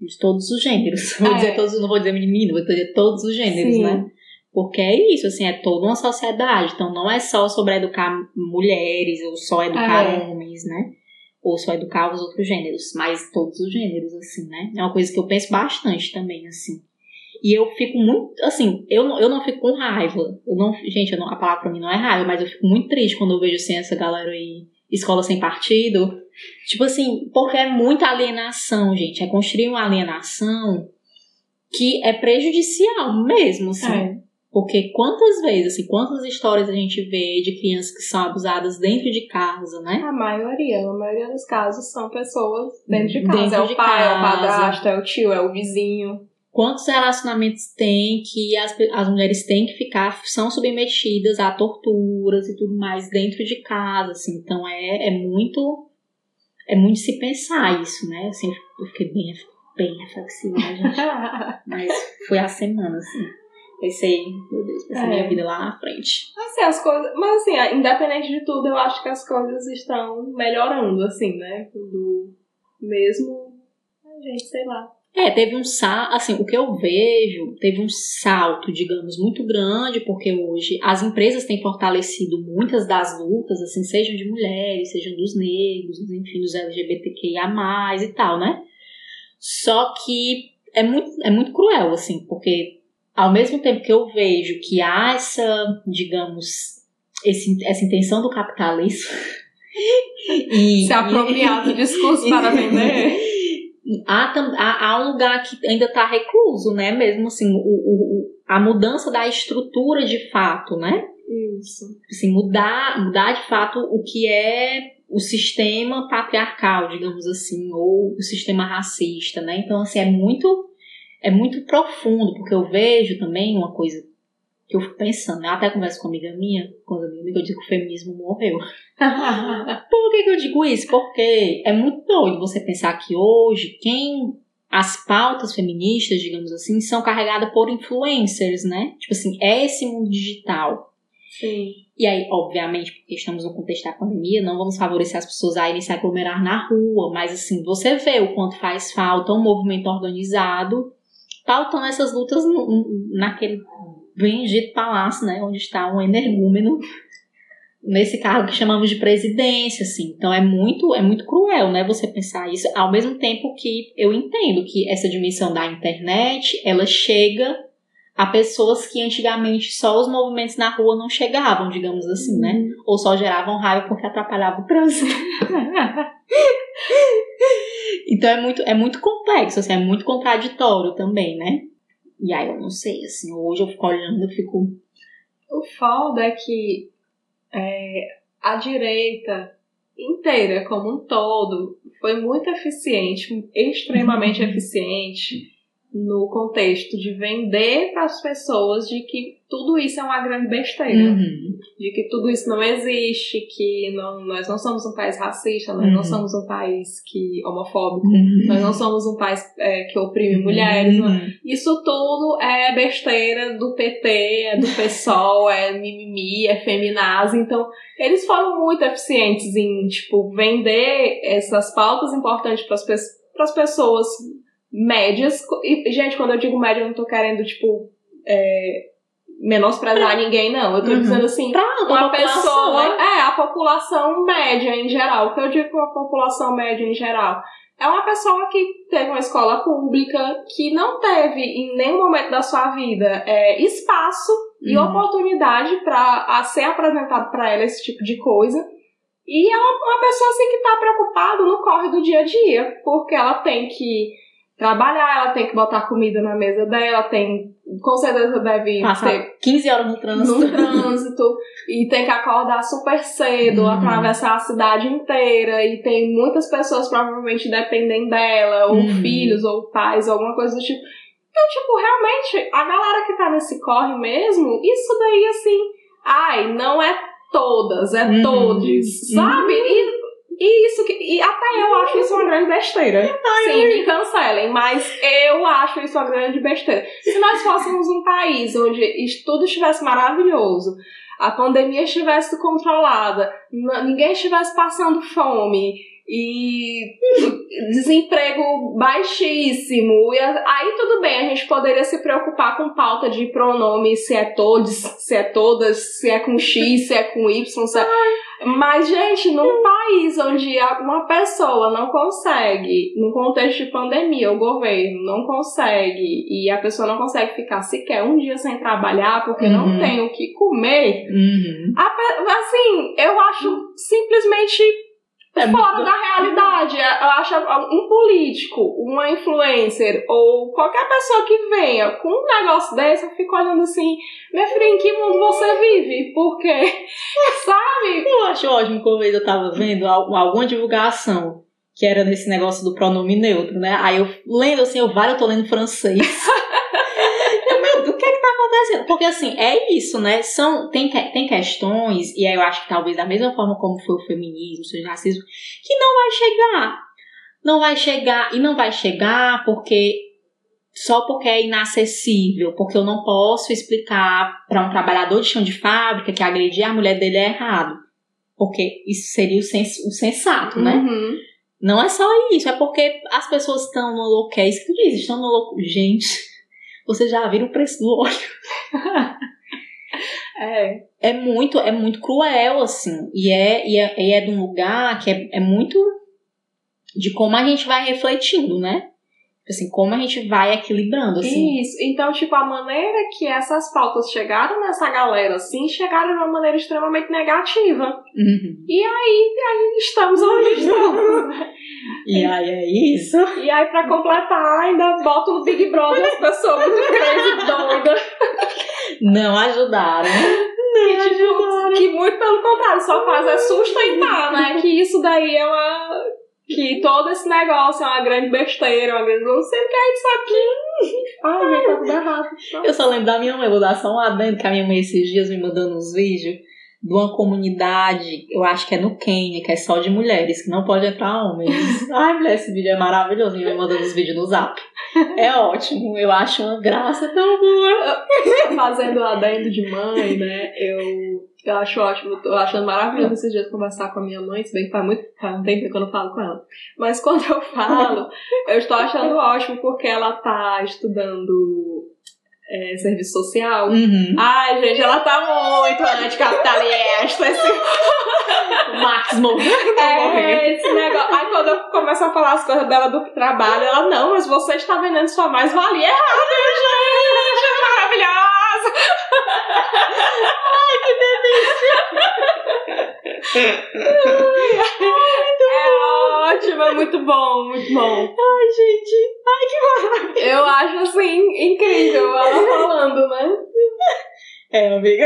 [SPEAKER 1] de todos os gêneros. Vou
[SPEAKER 2] É.
[SPEAKER 1] dizer todos, não vou dizer menino, vou dizer todos os gêneros,
[SPEAKER 2] Sim.
[SPEAKER 1] né? Porque é isso, assim, é toda uma sociedade. Então não é só sobre educar mulheres, ou só educar
[SPEAKER 2] É.
[SPEAKER 1] homens, né? Ou só educar os outros gêneros, mas todos os gêneros, assim, né? É uma coisa que eu penso bastante também, assim. E eu fico muito, assim, eu não, eu não fico com raiva. Eu não, gente, eu não- a palavra pra mim não é raiva, mas eu fico muito triste quando eu vejo, assim, essa galera aí, escola sem partido. Tipo assim, porque é muita alienação, gente. É construir uma alienação que é prejudicial mesmo, assim.
[SPEAKER 2] É.
[SPEAKER 1] Porque quantas vezes, assim, quantas histórias a gente vê de crianças que são abusadas dentro de casa, né?
[SPEAKER 2] A maioria, a maioria dos casos são pessoas dentro de
[SPEAKER 1] Dentro
[SPEAKER 2] casa. é o
[SPEAKER 1] de
[SPEAKER 2] pai, é o
[SPEAKER 1] casa.
[SPEAKER 2] padrasto, é o tio, é o vizinho.
[SPEAKER 1] Quantos relacionamentos tem que as, as mulheres têm que ficar, são submetidas a torturas e tudo mais dentro de casa, assim. Então é, é muito, é muito se pensar isso, né? Assim, eu fiquei bem, bem reflexiva, gente? Mas foi a semana, assim. Pensei, meu Deus, pensei
[SPEAKER 2] É.
[SPEAKER 1] minha vida lá na frente.
[SPEAKER 2] Assim, as coisas. Mas assim, independente de tudo, eu acho que as coisas estão melhorando, assim, né? Do mesmo. Ai, gente, sei lá.
[SPEAKER 1] É, teve um salto, assim, o que eu vejo, teve um salto, digamos, muito grande, porque hoje as empresas têm fortalecido muitas das lutas, assim, sejam de mulheres, sejam dos negros, enfim, dos LGBTQIA+, e tal, né? Só que é muito, é muito cruel, assim, porque ao mesmo tempo que eu vejo que há essa, digamos, esse, essa intenção do capitalismo e,
[SPEAKER 2] Se apropriar do discurso para vender.
[SPEAKER 1] há, há, há um lugar que ainda está recluso, né? Mesmo assim, o, o- a mudança da estrutura de fato, né?
[SPEAKER 2] Isso.
[SPEAKER 1] Assim, mudar, mudar de fato o que é o sistema patriarcal, digamos assim, ou o sistema racista, né? Então, assim, é muito, é muito profundo, porque eu vejo também uma coisa que eu fico pensando, eu até converso com uma amiga minha, com uma amiga minha, eu digo que o feminismo morreu. Por que, que eu digo isso? Porque é muito doido você pensar que hoje quem as pautas feministas, digamos assim, são carregadas por influencers, né? Tipo assim, é esse mundo digital.
[SPEAKER 2] Sim.
[SPEAKER 1] E aí, obviamente, porque estamos no contexto da pandemia, não vamos favorecer as pessoas a irem se aglomerar na rua, mas assim, você vê o quanto faz falta um movimento organizado pautando essas lutas naquele bendito palácio, né? Onde está um energúmeno nesse cargo que chamamos de presidência, assim. Então é muito, é muito cruel, né, você pensar isso, ao mesmo tempo que eu entendo que essa dimensão da internet, ela chega a pessoas que antigamente só os movimentos na rua não chegavam, digamos assim, né? Ou só geravam raiva porque atrapalhava o trânsito. Então é muito, é muito complexo, assim, é muito contraditório também, né? E aí eu não sei, assim, hoje eu fico olhando, eu fico.
[SPEAKER 2] O foda é que é, a direita inteira, como um todo, foi muito eficiente, extremamente
[SPEAKER 1] Uhum.
[SPEAKER 2] eficiente no contexto de vender para as pessoas de que tudo isso é uma grande besteira.
[SPEAKER 1] Uhum.
[SPEAKER 2] De que tudo isso não existe, que não, nós não somos um país racista, nós
[SPEAKER 1] Uhum.
[SPEAKER 2] não somos um país que homofóbico,
[SPEAKER 1] Uhum.
[SPEAKER 2] nós não somos um país é, que oprime mulheres, não-
[SPEAKER 1] Uhum.
[SPEAKER 2] isso tudo é besteira do PT, é do PSOL, é mimimi, é feminazi. Então, eles foram muito eficientes em, tipo, vender essas pautas importantes para as pessoas médias. E, gente, quando eu digo média, eu não tô querendo, tipo, é, menosprezar ninguém, não. Eu tô
[SPEAKER 1] Uhum.
[SPEAKER 2] dizendo assim,
[SPEAKER 1] Pronto,
[SPEAKER 2] uma pessoa.
[SPEAKER 1] né?
[SPEAKER 2] É, a população média em geral. O que eu digo com a população média em geral? É uma pessoa que teve uma escola pública, que não teve em nenhum momento da sua vida é, espaço e
[SPEAKER 1] Uhum.
[SPEAKER 2] oportunidade para ser apresentado para ela esse tipo de coisa. E é uma, uma pessoa assim que tá preocupada no corre do dia a dia, porque ela tem que trabalhar, ela tem que botar comida na mesa dela, tem com certeza deve ter
[SPEAKER 1] Passar 15 horas no trânsito.
[SPEAKER 2] no trânsito e tem que acordar super cedo,
[SPEAKER 1] Uhum.
[SPEAKER 2] atravessar a cidade inteira e tem muitas pessoas provavelmente dependem dela, ou
[SPEAKER 1] Uhum.
[SPEAKER 2] filhos, ou pais, alguma coisa do tipo. Então, tipo, realmente, a galera que tá nesse corre mesmo, isso daí, assim, ai, não é todas, é
[SPEAKER 1] Uhum.
[SPEAKER 2] todos, sabe? E, e isso que. E até eu acho isso uma grande besteira. Sim, me cancelem, mas eu acho isso uma grande besteira. Se nós fôssemos um país onde tudo estivesse maravilhoso, a pandemia estivesse controlada, ninguém estivesse passando fome e desemprego baixíssimo, e aí tudo bem, a gente poderia se preocupar com pauta de pronome, se é todos, se é todas, se é com X, se é com Y, se é... Mas, gente, num país onde uma pessoa não consegue, num contexto de pandemia, o governo não consegue, e a pessoa não consegue ficar sequer um dia sem trabalhar porque
[SPEAKER 1] Uhum.
[SPEAKER 2] não tem o que comer,
[SPEAKER 1] Uhum.
[SPEAKER 2] a assim, eu acho simplesmente
[SPEAKER 1] É
[SPEAKER 2] fora
[SPEAKER 1] muito-
[SPEAKER 2] da realidade. Eu acho um político, uma influencer ou qualquer pessoa que venha com um negócio desse, eu fico olhando assim, minha filha, em que mundo você vive? Porque, sabe?
[SPEAKER 1] Eu acho ótimo que uma vez eu tava vendo al- alguma divulgação que era nesse negócio do pronome neutro, né? Aí eu lendo assim, eu vários, eu tô lendo francês. Eu, Meu, do que é acontecendo? Porque assim, é isso, né? São, tem, tem questões, e aí eu acho que talvez da mesma forma como foi o feminismo, o racismo, que não vai chegar. Não vai chegar, e não vai chegar porque só porque é inacessível, porque eu não posso explicar para um trabalhador de chão de fábrica que agredir a mulher dele é errado. Porque isso seria o, sens o sensato, né?
[SPEAKER 2] Uhum.
[SPEAKER 1] Não é só isso, é porque as pessoas estão no louco, é isso que tu diz, estão no louco. Gente, vocês já viram o preço do óleo?
[SPEAKER 2] É.
[SPEAKER 1] É muito, é muito cruel, assim. E é, e é, e é de um lugar que é, é muito de como a gente vai refletindo, né? Assim, como a gente vai equilibrando, assim.
[SPEAKER 2] Isso. Então, tipo, a maneira que essas pautas chegaram nessa galera, assim, chegaram de uma maneira extremamente negativa.
[SPEAKER 1] Uhum.
[SPEAKER 2] E aí, aí estamos onde estamos. né?
[SPEAKER 1] E aí é isso.
[SPEAKER 2] E aí, pra completar, ainda boto no Big Brother as pessoas muito crazy doidas.
[SPEAKER 1] Não ajudaram.
[SPEAKER 2] Que, tipo, que muito pelo contrário, só faz é sustentar, né? Que isso daí é uma. Que todo esse negócio é uma grande besteira, uma grande. Não sei o que é isso aqui. Ai, gente, tá tudo errado.
[SPEAKER 1] Eu só lembro da minha mãe, vou dar só um adendo, que a minha mãe esses dias me mandando uns vídeos de uma comunidade, eu acho que é no Quênia, que é só de mulheres, que não pode entrar homens. Ai, mulher, esse vídeo é maravilhoso, mãe mandando os vídeos no zap. É ótimo, eu acho uma graça tão boa.
[SPEAKER 2] Fazendo adendo de mãe, né? Eu, eu acho ótimo, tô achando maravilhoso esses dias conversar com a minha mãe, se bem que faz muito faz um tempo que eu não falo com ela. Mas quando eu falo, eu estou achando ótimo porque ela tá estudando é, serviço social.
[SPEAKER 1] Uhum.
[SPEAKER 2] Ai, gente, ela tá muito anticapitalista. Esse,
[SPEAKER 1] O Max morreu.
[SPEAKER 2] é, esse negócio. Aí quando eu começo a falar as coisas dela do trabalho, ela, não, mas você está vendendo sua mais-valia errado, gente. Maravilhosa. É ótimo, é muito bom, muito bom.
[SPEAKER 1] Ai, gente. Ai, que maravilha.
[SPEAKER 2] Eu acho assim incrível ela falando, né?
[SPEAKER 1] É, amiga.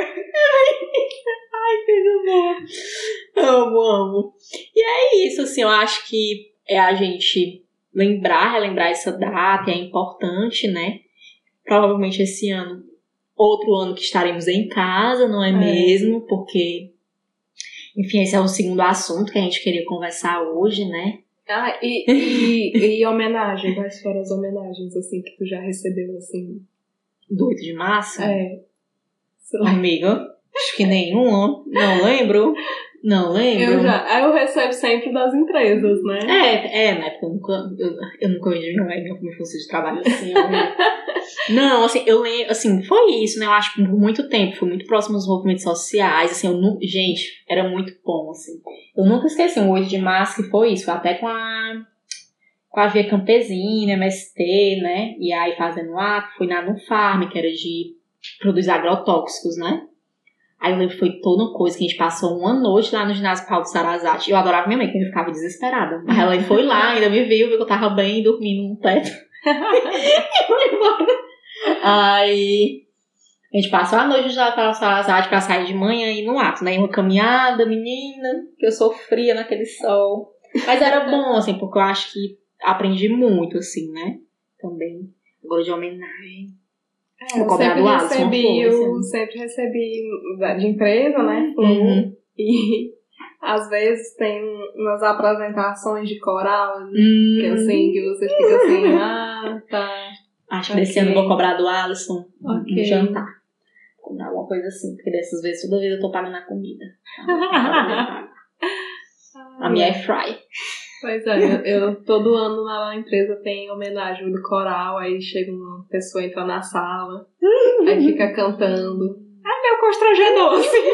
[SPEAKER 1] Ai, coisa boa. Amo, amo. E é isso, assim, eu acho que é a gente lembrar, relembrar essa data, é importante, né? Provavelmente esse ano, outro ano que estaremos em casa, não é,
[SPEAKER 2] É.
[SPEAKER 1] mesmo? Porque, enfim, esse é o segundo assunto que a gente queria conversar hoje, né?
[SPEAKER 2] Ah, e, e, e homenagem, quais foram as homenagens assim que tu já recebeu assim?
[SPEAKER 1] Do 8 de março.
[SPEAKER 2] É.
[SPEAKER 1] Amiga, acho que nenhuma. Não lembro. Não lembro.
[SPEAKER 2] Eu já, eu recebo sempre das empresas, né?
[SPEAKER 1] É, é, né? Porque eu nunca, eu, eu nunca vejo minha fosse de trabalho assim. eu- não, assim, eu lembro, assim, foi isso, né? Eu acho que por muito tempo, fui muito próximo dos movimentos sociais, assim, eu nu, gente, era muito bom, assim. Eu nunca esqueci um 8 de março que foi isso, foi até com a com a Via Campesina, MST, né? E aí fazendo ato, fui na Nufarm, que era de produzir agrotóxicos, né? Aí eu lembro que foi toda uma coisa que a gente passou uma noite lá no ginásio Paulo Sarazate. Eu adorava minha mãe, que eu ficava desesperada. Mas ela foi lá, ainda me viu, viu que eu tava bem, dormindo no teto. e foi embora. Aí a gente passou a noite no ginásio Paulo Sarazate pra sair de manhã e no ato, né? Uma caminhada, menina, que eu sofria naquele sol. Mas era bom, assim, porque eu acho que aprendi muito, assim, né? Também. Agora de homenagem.
[SPEAKER 2] É, eu
[SPEAKER 1] cobrar
[SPEAKER 2] sempre recebi, eu
[SPEAKER 1] assim.
[SPEAKER 2] sempre recebi de empresa, né?
[SPEAKER 1] Uhum.
[SPEAKER 2] E às vezes tem umas apresentações de coral,
[SPEAKER 1] Hum,
[SPEAKER 2] que assim, que você fica assim, ah, tá.
[SPEAKER 1] Acho que desse
[SPEAKER 2] Ok.
[SPEAKER 1] ano eu vou cobrar do Alisson um
[SPEAKER 2] Ok.
[SPEAKER 1] jantar. Cobrar alguma coisa assim, porque dessas vezes toda vez eu tô pagando a comida. A minha é fry.
[SPEAKER 2] Pois é, eu, eu- todo ano lá na empresa tem homenagem do coral, aí chega uma pessoa entra na sala, aí fica cantando. É meio constrangedor, assim.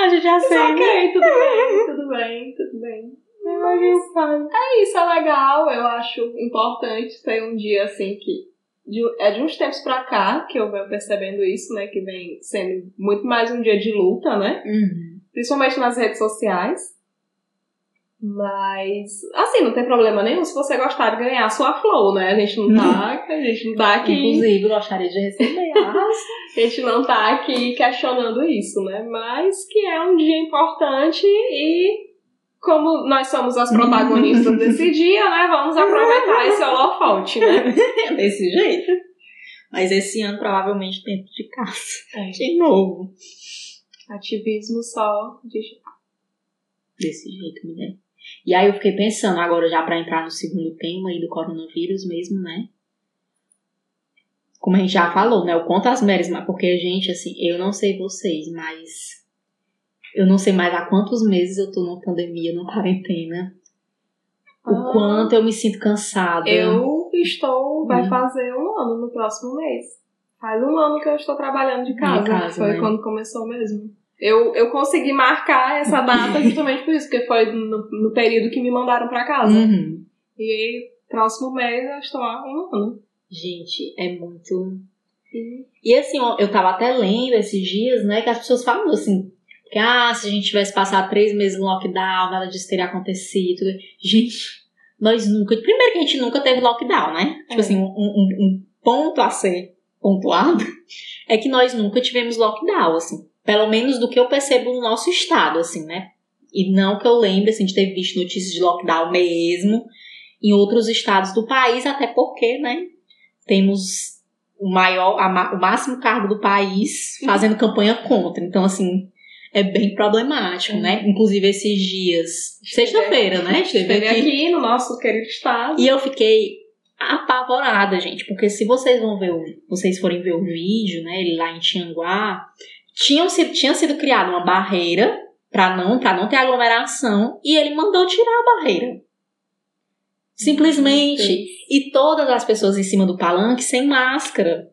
[SPEAKER 1] A gente já
[SPEAKER 2] Mas
[SPEAKER 1] sei.
[SPEAKER 2] ok, tudo bem, tudo bem, tudo bem. É isso, é legal, eu acho importante ter um dia assim que. de- é de uns tempos pra cá que eu venho percebendo isso, né? Que vem sendo muito mais um dia de luta, né?
[SPEAKER 1] Uhum.
[SPEAKER 2] Principalmente nas redes sociais. Mas, assim, não tem problema nenhum se você gostar de ganhar sua flow, né? A gente não tá, a gente não tá aqui.
[SPEAKER 1] Inclusive, gostaria de receber.
[SPEAKER 2] A gente não tá aqui questionando isso, né? Mas que é um dia importante e como nós somos as protagonistas desse dia, né? Vamos aproveitar esse holofote, né?
[SPEAKER 1] Desse jeito. Mas esse ano, provavelmente, dentro de casa.
[SPEAKER 2] É.
[SPEAKER 1] De novo.
[SPEAKER 2] Ativismo só digital.
[SPEAKER 1] Desse jeito, mulher. E aí eu fiquei pensando, agora já para entrar no segundo tema aí do coronavírus mesmo, né? Como a gente já falou, né? O quanto as meras, mas porque, gente, assim, eu não sei vocês, mas eu não sei mais há quantos meses eu tô numa pandemia, numa quarentena. O
[SPEAKER 2] Ah.
[SPEAKER 1] quanto eu me sinto cansada.
[SPEAKER 2] Eu estou, vai
[SPEAKER 1] Hum.
[SPEAKER 2] fazer um ano no próximo mês. Faz um ano que eu estou trabalhando de casa.
[SPEAKER 1] casa,
[SPEAKER 2] foi
[SPEAKER 1] né?
[SPEAKER 2] quando começou mesmo. Eu, eu consegui marcar essa data justamente por isso, porque foi no, no período que me mandaram pra casa.
[SPEAKER 1] Uhum.
[SPEAKER 2] E aí, próximo mês eu estou há um ano.
[SPEAKER 1] Gente, é muito.
[SPEAKER 2] E
[SPEAKER 1] E assim, ó, eu tava até lendo esses dias, né, que as pessoas falam assim, que ah, se a gente tivesse passado três meses no lockdown, nada disso teria acontecido. Gente, nós nunca. Primeiro que a gente nunca teve lockdown, né? Tipo
[SPEAKER 2] É.
[SPEAKER 1] assim, um, um- um ponto a ser pontuado é que nós nunca tivemos lockdown, assim. Pelo menos do que eu percebo no nosso estado, assim, né? E não que eu lembre, assim, de ter visto notícias de lockdown mesmo em outros estados do país, até porque, né? Temos o maior, a o máximo cargo do país fazendo campanha contra. Então, assim, é bem problemático,
[SPEAKER 2] É.
[SPEAKER 1] né? Inclusive esses dias, sexta-feira, né? Esteve
[SPEAKER 2] esteve
[SPEAKER 1] aqui.
[SPEAKER 2] aqui no nosso querido estado.
[SPEAKER 1] E eu fiquei apavorada, gente, porque se vocês vão ver, o, vocês forem ver o vídeo, né, ele lá em Tianguá, tinham sido, tinha sido criada uma barreira para não, para não ter aglomeração e ele mandou tirar a barreira. Simplesmente. E todas as pessoas em cima do palanque sem máscara.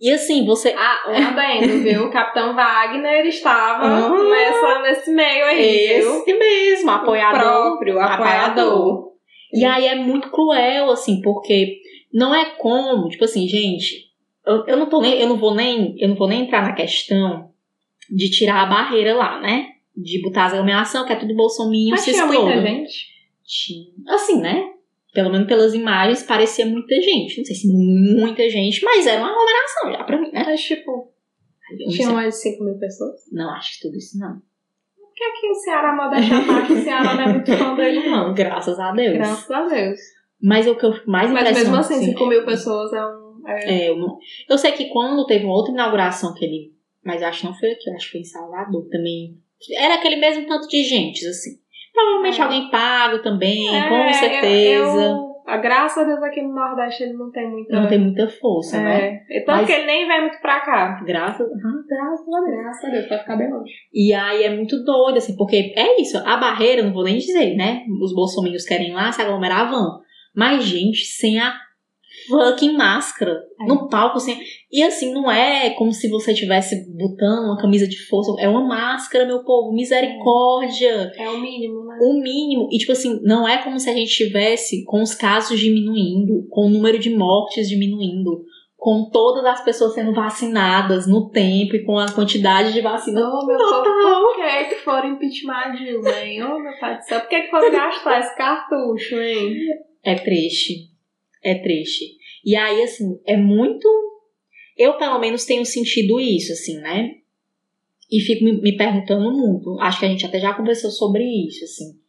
[SPEAKER 1] E assim, você.
[SPEAKER 2] Ah, um adendo, viu? O Capitão Wagner estava
[SPEAKER 1] Ah.
[SPEAKER 2] nessa, nesse meio aí, viu?
[SPEAKER 1] Esse mesmo, apoiador.
[SPEAKER 2] O próprio apoiador.
[SPEAKER 1] E aí é muito cruel, assim, porque não é como, tipo assim, gente, eu, eu não tô nem, eu não vou nem, eu não vou nem entrar na questão de tirar a barreira lá, né? De botar as aglomeração, que é tudo bolsominho,
[SPEAKER 2] Mas
[SPEAKER 1] se
[SPEAKER 2] tinha muita gente.
[SPEAKER 1] Tinha. Assim, né? Pelo menos pelas imagens, parecia muita gente. Não sei se muita gente, mas era uma aglomeração já pra mim, né?
[SPEAKER 2] Mas, tipo, tinha mais de 5 mil pessoas.
[SPEAKER 1] não acho que tudo isso não.
[SPEAKER 2] Porque aqui o Ceará, modéstia à parte, o Ceará não é muito fã dele, não.
[SPEAKER 1] Graças a Deus.
[SPEAKER 2] Graças a Deus.
[SPEAKER 1] Mas o que eu fico mais
[SPEAKER 2] Mas mesmo assim, 5 mil pessoas é um. É,
[SPEAKER 1] É, eu, não- eu sei que quando teve uma outra inauguração que ele. Mas acho que não foi aqui, eu acho que foi em Salvador também. Era aquele mesmo tanto de gente, assim. Provavelmente
[SPEAKER 2] É.
[SPEAKER 1] alguém pago também,
[SPEAKER 2] É,
[SPEAKER 1] com certeza.
[SPEAKER 2] Eu, eu, a graças a Deus aqui no Nordeste ele não tem muita.
[SPEAKER 1] Não tem muita força, né?
[SPEAKER 2] É. Tanto
[SPEAKER 1] Mas-
[SPEAKER 2] que ele nem vem muito pra cá.
[SPEAKER 1] Graças, ah, graças a Deus.
[SPEAKER 2] Graças a Deus, vai ficar bem longe.
[SPEAKER 1] E aí é muito doido, assim, porque é isso, a barreira, não vou nem dizer, né? Os bolsominions querem ir lá se aglomerar, vão. Mas, gente, sem a fucking máscara
[SPEAKER 2] É.
[SPEAKER 1] no palco, assim. E assim, não é como se você estivesse botando uma camisa de força, é uma máscara, meu povo, misericórdia.
[SPEAKER 2] É o mínimo, né?
[SPEAKER 1] O mínimo. E, tipo assim, não é como se a gente estivesse com os casos diminuindo, com o número de mortes diminuindo, com todas as pessoas sendo vacinadas no tempo e com a quantidade de vacina
[SPEAKER 2] Ô, meu
[SPEAKER 1] Total.
[SPEAKER 2] povo, por que que foram impeachment a Dilma, hein? Ô, meu pai do céu, por que que foram gastar esse cartucho, hein?
[SPEAKER 1] É triste. É triste. E aí, assim, é muito. Eu, pelo menos, tenho sentido isso, assim, né? E fico me, perguntando muito. Acho que a gente até já conversou sobre isso, assim.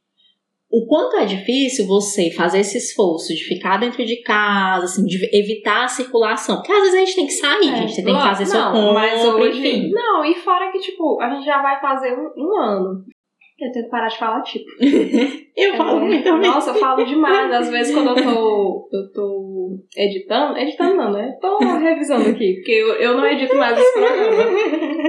[SPEAKER 1] O quanto é difícil você fazer esse esforço de ficar dentro de casa, assim, de evitar a circulação. Porque às vezes a gente tem que sair,
[SPEAKER 2] É,
[SPEAKER 1] gente. Você tem que fazer
[SPEAKER 2] não,
[SPEAKER 1] compra,
[SPEAKER 2] mas hoje,
[SPEAKER 1] enfim.
[SPEAKER 2] Não, e fora que, tipo, a gente já vai fazer um, um ano. Eu tenho que parar de falar, tipo.
[SPEAKER 1] Eu falo
[SPEAKER 2] É,
[SPEAKER 1] muito também.
[SPEAKER 2] Nossa, eu falo demais. Às vezes quando eu tô, eu tô editando, editando não, né? Tô revisando aqui, porque eu, eu não edito mais esse programa.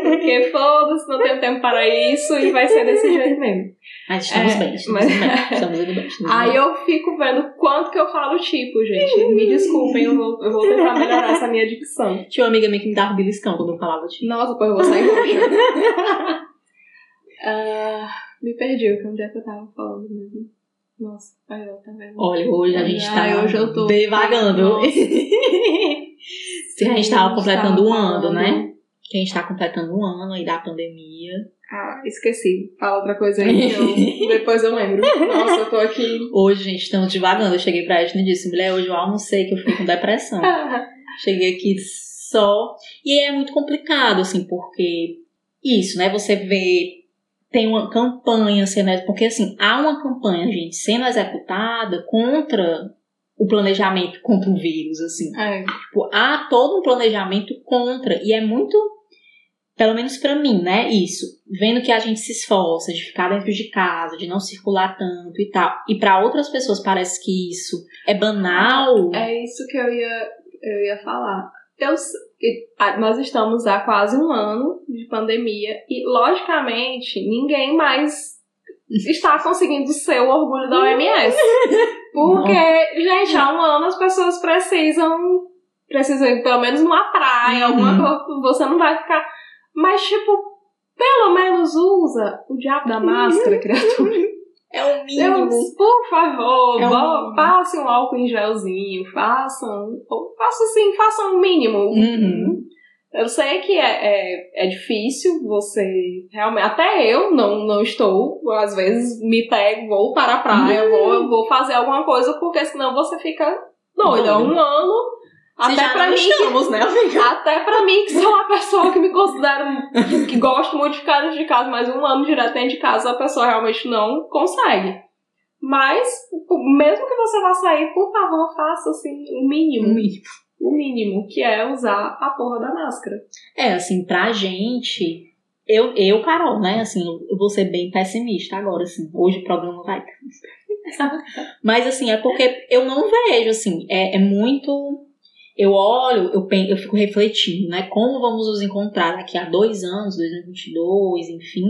[SPEAKER 2] Porque foda-se, não tenho tempo para isso e vai ser desse jeito mesmo.
[SPEAKER 1] Mas estamos
[SPEAKER 2] É,
[SPEAKER 1] bem, estamos
[SPEAKER 2] mas-
[SPEAKER 1] bem. Estamos bem. estamos
[SPEAKER 2] Aí
[SPEAKER 1] bem.
[SPEAKER 2] eu fico vendo quanto que eu falo tipo, gente. Me desculpem, eu vou, eu vou tentar melhorar essa minha dicção.
[SPEAKER 1] Tinha uma amiga minha que me dava beliscão quando eu falava de
[SPEAKER 2] Nossa, pô, eu vou sair roxa. Ah, me perdi, o que onde é que eu tava falando mesmo? Nossa, aí eu vendo?
[SPEAKER 1] Olha, hoje a gente tá
[SPEAKER 2] hoje eu tô-
[SPEAKER 1] devagando. Se a gente tava completando um ano, né? Que a gente tá completando um ano aí da pandemia.
[SPEAKER 2] Ah, esqueci. Fala outra coisa aí que eu, depois eu lembro. Nossa, eu tô aqui.
[SPEAKER 1] Hoje, gente, estamos devagando. Eu cheguei pra Edna e disse, mulher, hoje eu almocei que eu fiquei com depressão. Cheguei aqui só. E é muito complicado, assim, porque isso, né? Você vê. Tem uma campanha sendo. Porque, assim, há uma campanha, gente, sendo executada contra o planejamento contra o vírus, assim.
[SPEAKER 2] É,
[SPEAKER 1] Tipo, há todo um planejamento contra. E é muito. pelo menos para mim, né? Isso. Vendo que a gente se esforça de ficar dentro de casa, de não circular tanto e tal. E para outras pessoas parece que isso é banal.
[SPEAKER 2] É isso que eu ia, eu ia falar. Eu, nós estamos há quase um ano de pandemia e, logicamente, ninguém mais está conseguindo ser o orgulho da OMS. Porque, gente, há um ano as pessoas precisam precisam ir pelo menos numa praia, alguma uhum. coisa, você não vai ficar mas, tipo, pelo menos usa o diabo da máscara, criatura.
[SPEAKER 1] É o mínimo. Eu,
[SPEAKER 2] por favor, é um passe um álcool em gelzinho, façam. Faça assim, façam o um mínimo.
[SPEAKER 1] Uhum.
[SPEAKER 2] Eu sei que é, é, é, difícil você realmente. Até eu não, não estou. Às vezes me pego, vou para a praia, uhum. vou, vou fazer alguma coisa, porque senão você fica doida. É um ano até pra mim, estamos, né, amiga? Até pra mim, que sou uma pessoa que me considero que gosto muito de ficar dentro de casa, mas um ano direto dentro de casa a pessoa realmente não consegue. Mas, mesmo que você vá sair, por favor, faça assim o mínimo.
[SPEAKER 1] O mínimo.
[SPEAKER 2] O mínimo, que é usar a porra da máscara.
[SPEAKER 1] É, assim, pra gente. Eu, eu Carol, né? Assim, eu vou ser bem pessimista agora, assim. Hoje o programa vai. Mas, assim, é porque eu não vejo, assim. É, é muito eu olho, eu, penso, eu fico refletindo, né? Como vamos nos encontrar daqui a dois anos, 2022, enfim.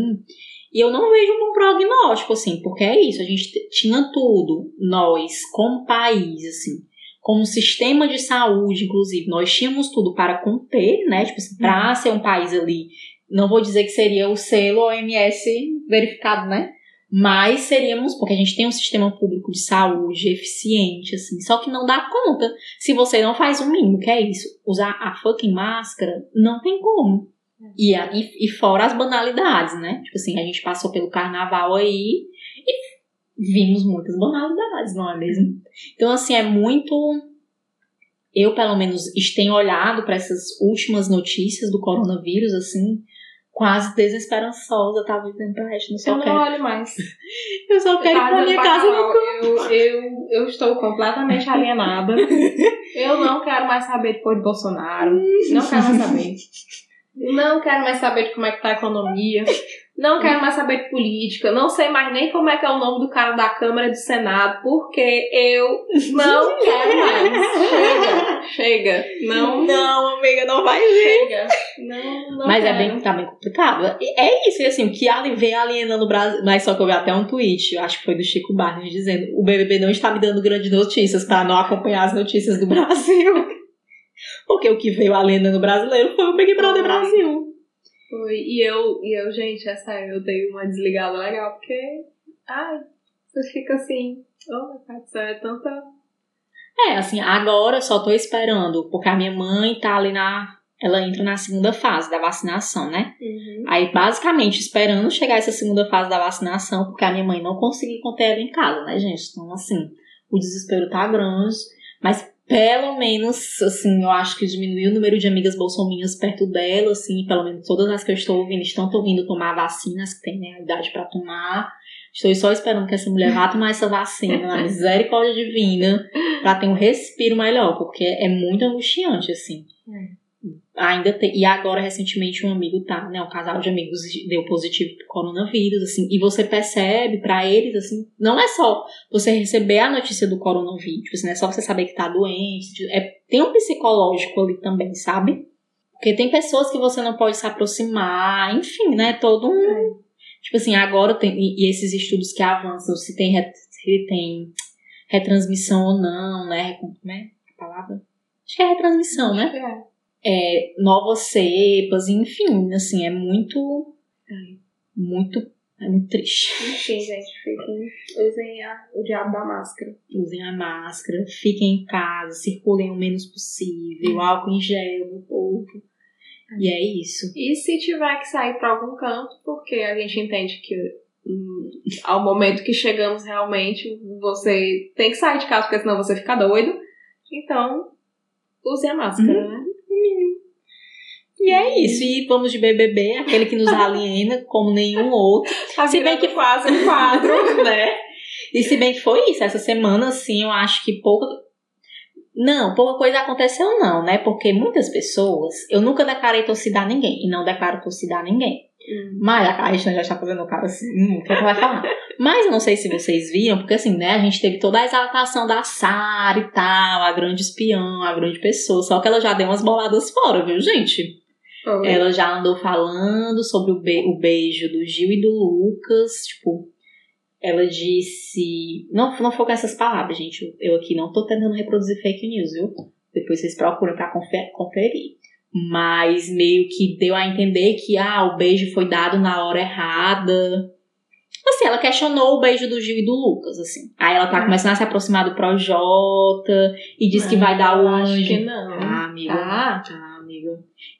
[SPEAKER 1] E eu não vejo um prognóstico, assim, porque é isso, a gente tinha tudo, nós, como país, assim, como sistema de saúde, inclusive, nós tínhamos tudo para conter, né? Tipo assim, para uhum. ser um país ali, não vou dizer que seria o selo OMS verificado, né? Mas seríamos, porque a gente tem um sistema público de saúde eficiente, assim, só que não dá conta. Se você não faz o mínimo, que é isso, usar a fucking máscara, não tem como. E, e, e fora as banalidades, né? Tipo assim, a gente passou pelo carnaval aí e vimos muitas banalidades, não é mesmo? Então, assim, é muito. Eu, pelo menos, tenho olhado para essas últimas notícias do coronavírus, assim, quase desesperançosa, tava dizendo pra resto, não só
[SPEAKER 2] eu
[SPEAKER 1] quero.
[SPEAKER 2] não olho mais.
[SPEAKER 1] eu só quero ir pra minha casa no
[SPEAKER 2] eu, eu, eu estou completamente alienada. eu não quero mais saber depois de Bolsonaro. Não quero mais saber. Não quero mais saber de como é que tá a economia. Não quero mais saber de política. Não sei mais nem como é que é o nome do cara da Câmara do Senado, porque eu não quero mais. Chega, chega. Não,
[SPEAKER 1] não, amiga, não vai
[SPEAKER 2] Chega. Não, não
[SPEAKER 1] Mas
[SPEAKER 2] quero.
[SPEAKER 1] é bem, tá bem complicado. É isso, e assim, o que ali vem alienando o Brasil. Mas só que eu vi até um tweet, acho que foi do Chico Barnes, dizendo: o BBB não está me dando grandes notícias para não acompanhar as notícias do Brasil. Porque o que veio alienando o brasileiro foi o Big Brother Brasil.
[SPEAKER 2] Foi. E eu, e eu, gente, essa eu dei uma desligada legal, porque. Ai, você fica assim. Oh, meu céu, é tanta.
[SPEAKER 1] É, assim, agora só tô esperando, porque a minha mãe tá ali na. Ela entra na segunda fase da vacinação, né?
[SPEAKER 2] Uhum.
[SPEAKER 1] Aí, basicamente, esperando chegar essa segunda fase da vacinação, porque a minha mãe não conseguiu conter ela em casa, né, gente? Então, assim, o desespero tá grande. Mas pelo menos, assim, eu acho que diminuiu o número de amigas bolsominhas perto dela, assim, pelo menos todas as que eu estou ouvindo estão vindo tomar vacinas, que tem né, a idade para tomar. Estou só esperando que essa mulher vá tomar essa vacina, na misericórdia divina, para ter um respiro melhor, porque é muito angustiante, assim.
[SPEAKER 2] É
[SPEAKER 1] ainda tem, e agora recentemente um amigo tá, né, um casal de amigos deu positivo pro coronavírus, assim, e você percebe para eles, assim, não é só você receber a notícia do coronavírus, assim, não é só você saber que tá doente, é, tem um psicológico ali também, sabe? Porque tem pessoas que você não pode se aproximar, enfim, né, todo um, é. tipo assim, agora tem, e, e, esses estudos que avançam, se tem, se tem retransmissão ou não, né, como é a palavra? Acho que é retransmissão, né?
[SPEAKER 2] É
[SPEAKER 1] é, novas cepas, enfim, assim, é muito. Muito. É muito triste.
[SPEAKER 2] Enfim, gente, fiquem. Usem a, o diabo da máscara.
[SPEAKER 1] Usem a máscara, fiquem em casa, circulem o menos possível, álcool em gel no povo. E é isso.
[SPEAKER 2] E se tiver que sair para algum canto, porque a gente entende que hum, ao momento que chegamos realmente, você tem que sair de casa, porque senão você fica doido. Então, use a máscara, uhum. né?
[SPEAKER 1] E é isso. E vamos de BBB, aquele que nos aliena como nenhum outro.
[SPEAKER 2] Tá se bem que quase um quadro, né?
[SPEAKER 1] E se bem que foi isso, essa semana, assim, eu acho que pouco. Não, pouca coisa aconteceu não, né? Porque muitas pessoas, eu nunca declarei torcida a ninguém, e não declaro torcida a ninguém.
[SPEAKER 2] Hum.
[SPEAKER 1] Mas a Cristina já está fazendo o cara assim, hum, o que, é que vai falar? Mas eu não sei se vocês viram, porque assim, né, a gente teve toda a exaltação da Sara e tal, a grande espiã, a grande pessoa, só que ela já deu umas boladas fora, viu, gente?
[SPEAKER 2] Foi.
[SPEAKER 1] Ela já andou falando sobre o, be- o beijo do Gil e do Lucas, tipo, ela disse. Não, não foi com essas palavras, gente. Eu aqui não tô tentando reproduzir fake news, viu? Depois vocês procuram pra confer- conferir. Mas meio que deu a entender que ah, o beijo foi dado na hora errada. Assim, ela questionou o beijo do Gil e do Lucas, assim. Aí ela tá
[SPEAKER 2] Hum.
[SPEAKER 1] começando a se aproximar do Projota e diz que vai dar o anjo.
[SPEAKER 2] Acho que não.
[SPEAKER 1] Ah, amiga.
[SPEAKER 2] Tá.
[SPEAKER 1] Tá, amiga.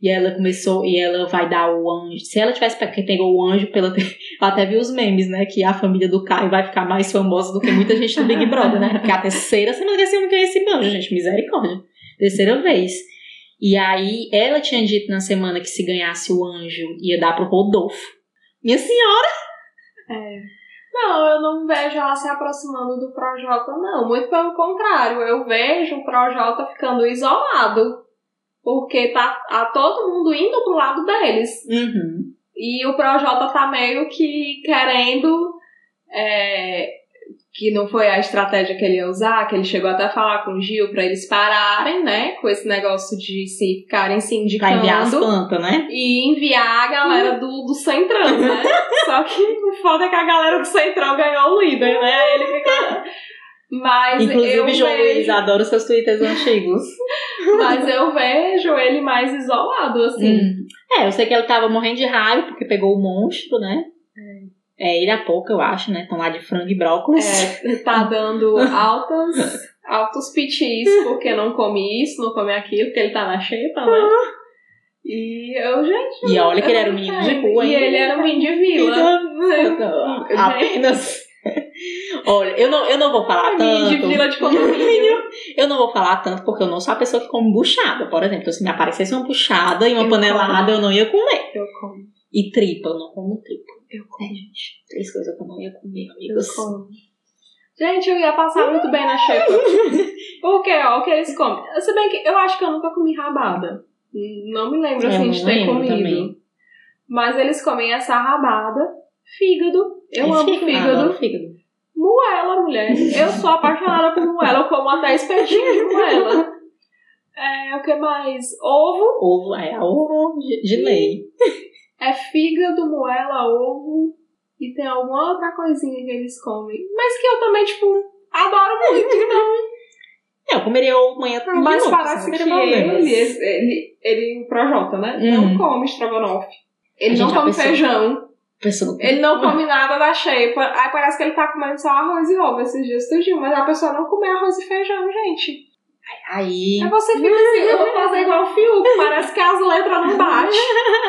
[SPEAKER 1] E ela começou, e ela vai dar o anjo. Se ela tivesse pe- que pegou o anjo pela. Eu até vi os memes, né? Que a família do Caio vai ficar mais famosa do que muita gente do Big Brother, né? Porque a terceira semana que esse homem ganha esse anjo, gente. Misericórdia. Terceira vez. E aí, ela tinha dito na semana que se ganhasse o anjo, ia dar pro Rodolfo. Minha senhora!
[SPEAKER 2] É. Não, eu não vejo ela se aproximando do Projota, não. Muito pelo contrário, eu vejo o Projota ficando isolado. Porque tá, tá todo mundo indo pro lado deles.
[SPEAKER 1] Uhum.
[SPEAKER 2] E o Projota tá meio que querendo. é, que não foi a estratégia que ele ia usar, que ele chegou até a falar com o Gil pra eles pararem, né? Com esse negócio de se ficarem se
[SPEAKER 1] Pra enviar as
[SPEAKER 2] indicando
[SPEAKER 1] plantas, né?
[SPEAKER 2] e enviar a galera do, do Centrão, né? Só que o foda é que a galera do Centrão ganhou o líder, né? Aí ele fica. Mas eu
[SPEAKER 1] Inclusive, João Luiz,
[SPEAKER 2] vejo,
[SPEAKER 1] adoro seus twitters antigos.
[SPEAKER 2] mas eu vejo ele mais isolado, assim.
[SPEAKER 1] Hum. É, eu sei que ele tava morrendo de raiva porque pegou o monstro, né? É, pouco, eu acho, né? Estão lá de frango e brócolis.
[SPEAKER 2] É, tá dando altas, altos pitis porque não come isso, não come aquilo, porque ele tá na xepa, né? E eu, gente.
[SPEAKER 1] E olha que ele
[SPEAKER 2] eu
[SPEAKER 1] era um menino de rua,
[SPEAKER 2] E ele era um menino de vila. Gente,
[SPEAKER 1] Apenas. Olha, eu não, eu não vou falar
[SPEAKER 2] menino de
[SPEAKER 1] tanto.
[SPEAKER 2] vila de condomínio.
[SPEAKER 1] Eu não vou falar tanto porque eu não sou a pessoa que come buchada, por exemplo. Se me aparecesse uma buchada e uma
[SPEAKER 2] Eu
[SPEAKER 1] panelada, eu não ia comer.
[SPEAKER 2] Eu como.
[SPEAKER 1] E tripa, eu não como tripa.
[SPEAKER 2] Eu
[SPEAKER 1] É,
[SPEAKER 2] como.
[SPEAKER 1] gente. Três coisas que eu não ia comer,
[SPEAKER 2] Eu
[SPEAKER 1] amigos.
[SPEAKER 2] como. Gente, eu ia passar muito bem na xepa. Porque, ó, o que eles comem. Se bem que eu acho que eu nunca comi rabada. Não me lembro,
[SPEAKER 1] Eu
[SPEAKER 2] assim,
[SPEAKER 1] não
[SPEAKER 2] de ter comido.
[SPEAKER 1] também.
[SPEAKER 2] Mas eles comem essa rabada, fígado. Eu
[SPEAKER 1] É
[SPEAKER 2] amo
[SPEAKER 1] fígado,
[SPEAKER 2] fígado.
[SPEAKER 1] fígado.
[SPEAKER 2] Moela, mulher. Eu sou apaixonada por moela. Eu como até espetinho de moela. É, o que mais? Ovo.
[SPEAKER 1] Ovo, é, ovo de, de lei.
[SPEAKER 2] É fígado, moela, ovo. E tem alguma outra coisinha que eles comem. Mas que eu também, tipo, adoro muito. Então,
[SPEAKER 1] É, eu comeria ovo manhã tarde
[SPEAKER 2] Mas
[SPEAKER 1] noite,
[SPEAKER 2] parece que ele, ele, ele, o Projota, né?
[SPEAKER 1] Uhum.
[SPEAKER 2] Não come estrogonofe. Ele não come
[SPEAKER 1] pensou.
[SPEAKER 2] feijão.
[SPEAKER 1] Pessoa-
[SPEAKER 2] Ele não come nada da xepa. Aí parece que ele tá comendo só arroz e ovo esses dias tudinho. Mas a pessoa não come arroz e feijão, gente.
[SPEAKER 1] Aí.
[SPEAKER 2] Aí você fica assim, eu vou fazer igual o Fiuk. Parece que as letras não batem.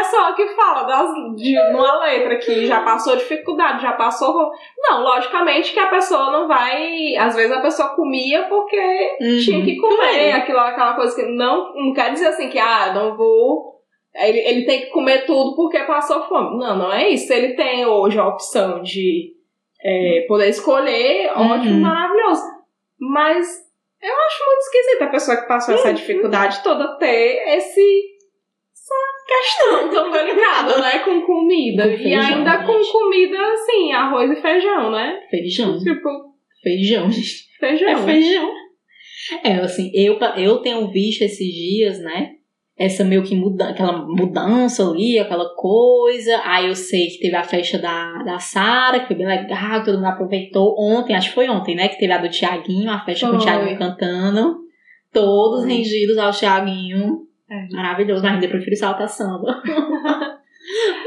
[SPEAKER 2] A pessoa que fala das, de uma letra que já passou dificuldade, já passou. Não, logicamente que a pessoa não vai. Às vezes a pessoa comia porque
[SPEAKER 1] Uhum.
[SPEAKER 2] tinha que comer aquilo, aquela coisa que não, não quer dizer assim que ah, não vou. Ele, ele tem que comer tudo porque passou fome. Não, não é isso. Ele tem hoje a opção de é, poder escolher, ótimo,
[SPEAKER 1] Uhum.
[SPEAKER 2] maravilhoso. Mas eu acho muito esquisito a pessoa que passou essa dificuldade toda ter esse questão tão delicada, né, com comida.
[SPEAKER 1] Com
[SPEAKER 2] e
[SPEAKER 1] feijão,
[SPEAKER 2] ainda com
[SPEAKER 1] gente.
[SPEAKER 2] comida assim, arroz e feijão, né?
[SPEAKER 1] Feijão.
[SPEAKER 2] Tipo,
[SPEAKER 1] Feijão, gente.
[SPEAKER 2] feijão.
[SPEAKER 1] É feijão. É, assim, eu, eu tenho visto esses dias, né? Essa meio que muda, aquela mudança ali, aquela coisa. Aí eu sei que teve a festa da, da Sara, que foi bem legal, todo mundo aproveitou. Ontem, acho que foi ontem, né? Que teve a do Tiaguinho, a festa com o
[SPEAKER 2] Foi.
[SPEAKER 1] Tiaguinho cantando. Todos
[SPEAKER 2] Foi.
[SPEAKER 1] rendidos ao Tiaguinho.
[SPEAKER 2] É.
[SPEAKER 1] Maravilhoso, mas ainda prefiro salta samba.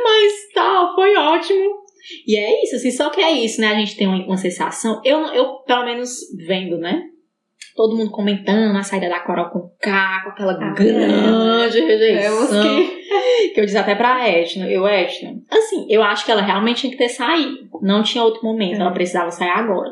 [SPEAKER 1] mas tá, foi ótimo. E é isso, assim, só que é isso, né? A gente tem uma, uma sensação. Eu, eu, pelo menos, vendo, né? Todo mundo comentando a saída da Coral com K, com aquela
[SPEAKER 2] Ah,
[SPEAKER 1] grande
[SPEAKER 2] Temos
[SPEAKER 1] rejeição.
[SPEAKER 2] que.
[SPEAKER 1] Que eu disse até pra Etna, eu, Etna, assim, eu acho que ela realmente tinha que ter saído. Não tinha outro momento,
[SPEAKER 2] É.
[SPEAKER 1] ela precisava sair agora.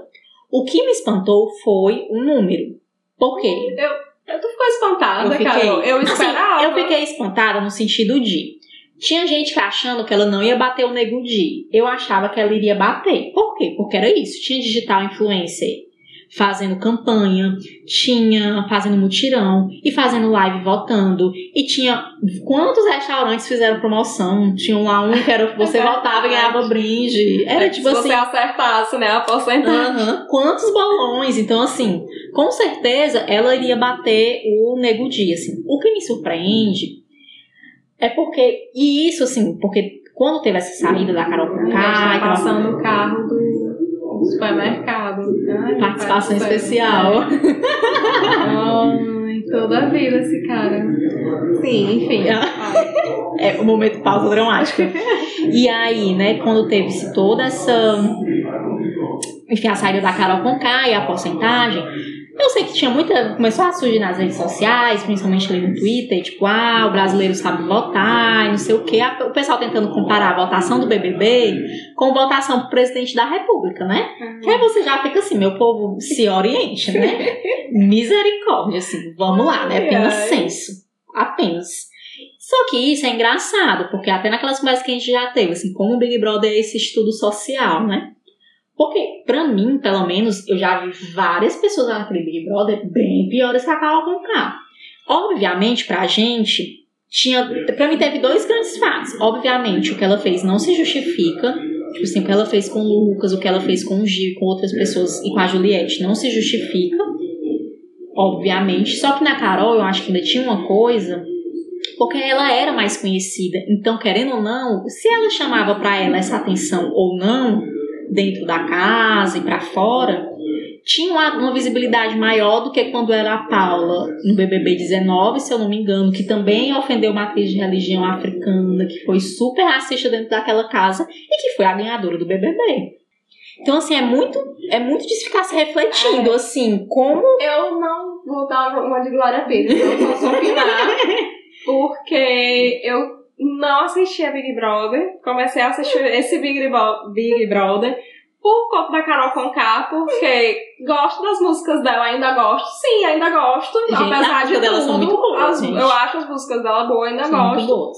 [SPEAKER 1] O que me espantou foi o número. Por quê?
[SPEAKER 2] Eu, tu ficou espantada,
[SPEAKER 1] Eu fiquei-
[SPEAKER 2] Carol. Eu
[SPEAKER 1] Assim,
[SPEAKER 2] esperava.
[SPEAKER 1] eu fiquei espantada no sentido de. Tinha gente que achando que ela não ia bater o Nego Di. Eu achava que ela iria bater. Por quê? Porque era isso. Tinha digital influencer fazendo campanha, tinha fazendo mutirão e fazendo live votando. E tinha quantos restaurantes fizeram promoção? Tinha lá um que era você votava e ganhava brinde. Era tipo
[SPEAKER 2] Se
[SPEAKER 1] assim.
[SPEAKER 2] você acertasse, né, a porcentagem.
[SPEAKER 1] Aham. Quantos balões? Então, assim, com certeza ela iria bater o Nego Dia, assim. O que me surpreende é porque. E isso, assim, porque quando teve essa saída da Carol Conká,
[SPEAKER 2] passando o carro do supermercado. Ai,
[SPEAKER 1] participação
[SPEAKER 2] céu.
[SPEAKER 1] especial.
[SPEAKER 2] Ai, toda a vida esse cara. Sim, enfim.
[SPEAKER 1] É o momento pausa dramática. E aí, né, quando teve toda essa. Enfim, a saída da Carol Conká e a porcentagem. Eu sei que tinha muita. Começou a surgir nas redes sociais, principalmente ali no Twitter, tipo, ah, o brasileiro sabe votar, e não sei o quê. A- O pessoal tentando comparar a votação do BBB com votação pro presidente da República, né? Que aí você já fica assim, meu povo se oriente, né? Misericórdia, assim, vamos lá, né? Apenas senso. Apenas. Só que isso é engraçado, porque até naquelas conversas que a gente já teve, assim, como o Big Brother é esse estudo social, né? Porque, pra mim, pelo menos, eu já vi várias pessoas naquele Big Brother bem piores que a Carol Conká. Obviamente, pra gente, tinha. Pra mim, teve dois grandes fatos. Obviamente, o que ela fez não se justifica. Tipo assim, o que ela fez com o Lucas, o que ela fez com o Gil com outras pessoas e com a Juliette não se justifica. Obviamente. Só que na Carol, eu acho que ainda tinha uma coisa. Porque ela era mais conhecida. Então, querendo ou não, se ela chamava pra ela essa atenção ou não, dentro da casa e pra fora, tinha uma, uma visibilidade maior do que quando era a Paula no BBB 19, se eu não me engano, que também ofendeu uma atriz de religião africana, que foi super racista dentro daquela casa e que foi a ganhadora do BBB. Então, assim, é muito, é muito de ficar se refletindo, assim, como.
[SPEAKER 2] Eu não vou dar uma de Glória Pires, eu posso opinar, porque eu não assisti a Big Brother. Comecei a assistir esse Big, Bro- Big Brother por conta da Carol Conká, porque gosto das músicas dela, ainda gosto. Sim, ainda gosto.
[SPEAKER 1] Gente,
[SPEAKER 2] apesar de tudo,
[SPEAKER 1] são muito boas,
[SPEAKER 2] as-
[SPEAKER 1] gente.
[SPEAKER 2] eu acho as músicas dela boas, ainda
[SPEAKER 1] são muito
[SPEAKER 2] gosto.
[SPEAKER 1] boas.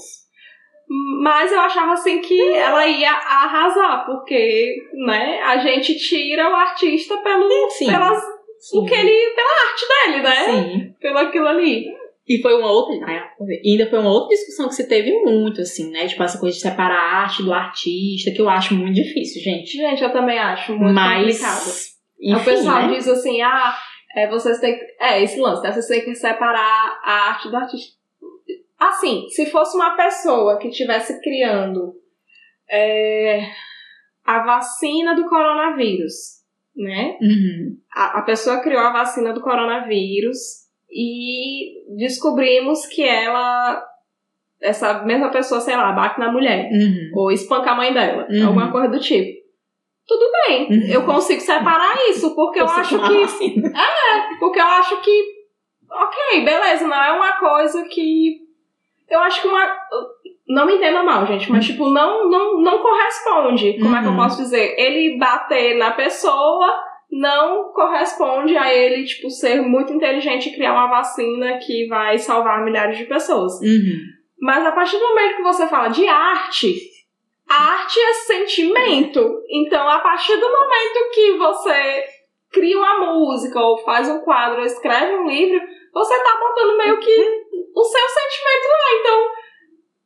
[SPEAKER 2] Mas eu achava assim que ela ia arrasar, porque, né, a gente tira o artista pelo,
[SPEAKER 1] Sim.
[SPEAKER 2] pelas,
[SPEAKER 1] Sim.
[SPEAKER 2] o que ele, pela arte dele, né?
[SPEAKER 1] Sim.
[SPEAKER 2] Pelo aquilo ali.
[SPEAKER 1] E foi uma outra. ai, ainda foi uma outra discussão que se teve muito, assim, né? Tipo, essa coisa de separar a arte do artista, que eu acho muito difícil, gente.
[SPEAKER 2] Gente, eu também acho muito
[SPEAKER 1] Mas.
[SPEAKER 2] complicado.
[SPEAKER 1] Enfim,
[SPEAKER 2] o pessoal
[SPEAKER 1] né?
[SPEAKER 2] diz assim, ah, é, vocês têm que. É, esse lance, né? Vocês têm que separar a arte do artista. Assim, se fosse uma pessoa que estivesse criando é, a vacina do coronavírus, né?
[SPEAKER 1] Uhum.
[SPEAKER 2] a, a pessoa criou a vacina do coronavírus e descobrimos que ela, essa mesma pessoa, sei lá, bate na mulher
[SPEAKER 1] Uhum.
[SPEAKER 2] ou espanca a mãe dela,
[SPEAKER 1] Uhum.
[SPEAKER 2] alguma coisa do tipo. Tudo bem,
[SPEAKER 1] Uhum.
[SPEAKER 2] eu consigo separar isso, porque eu
[SPEAKER 1] Você
[SPEAKER 2] acho que.
[SPEAKER 1] vacina.
[SPEAKER 2] Porque eu acho que. Ok, beleza, não é uma coisa que. Eu acho que uma. Não me entenda mal, gente, mas tipo, não, não, não corresponde. Como é que eu
[SPEAKER 1] Uhum.
[SPEAKER 2] posso dizer? Ele bater na pessoa não corresponde a ele, tipo, ser muito inteligente e criar uma vacina que vai salvar milhares de pessoas.
[SPEAKER 1] Uhum.
[SPEAKER 2] Mas a partir do momento que você fala de arte, arte é sentimento. Então, a partir do momento que você cria uma música, ou faz um quadro, ou escreve um livro, você tá botando meio que o seu sentimento lá. Então,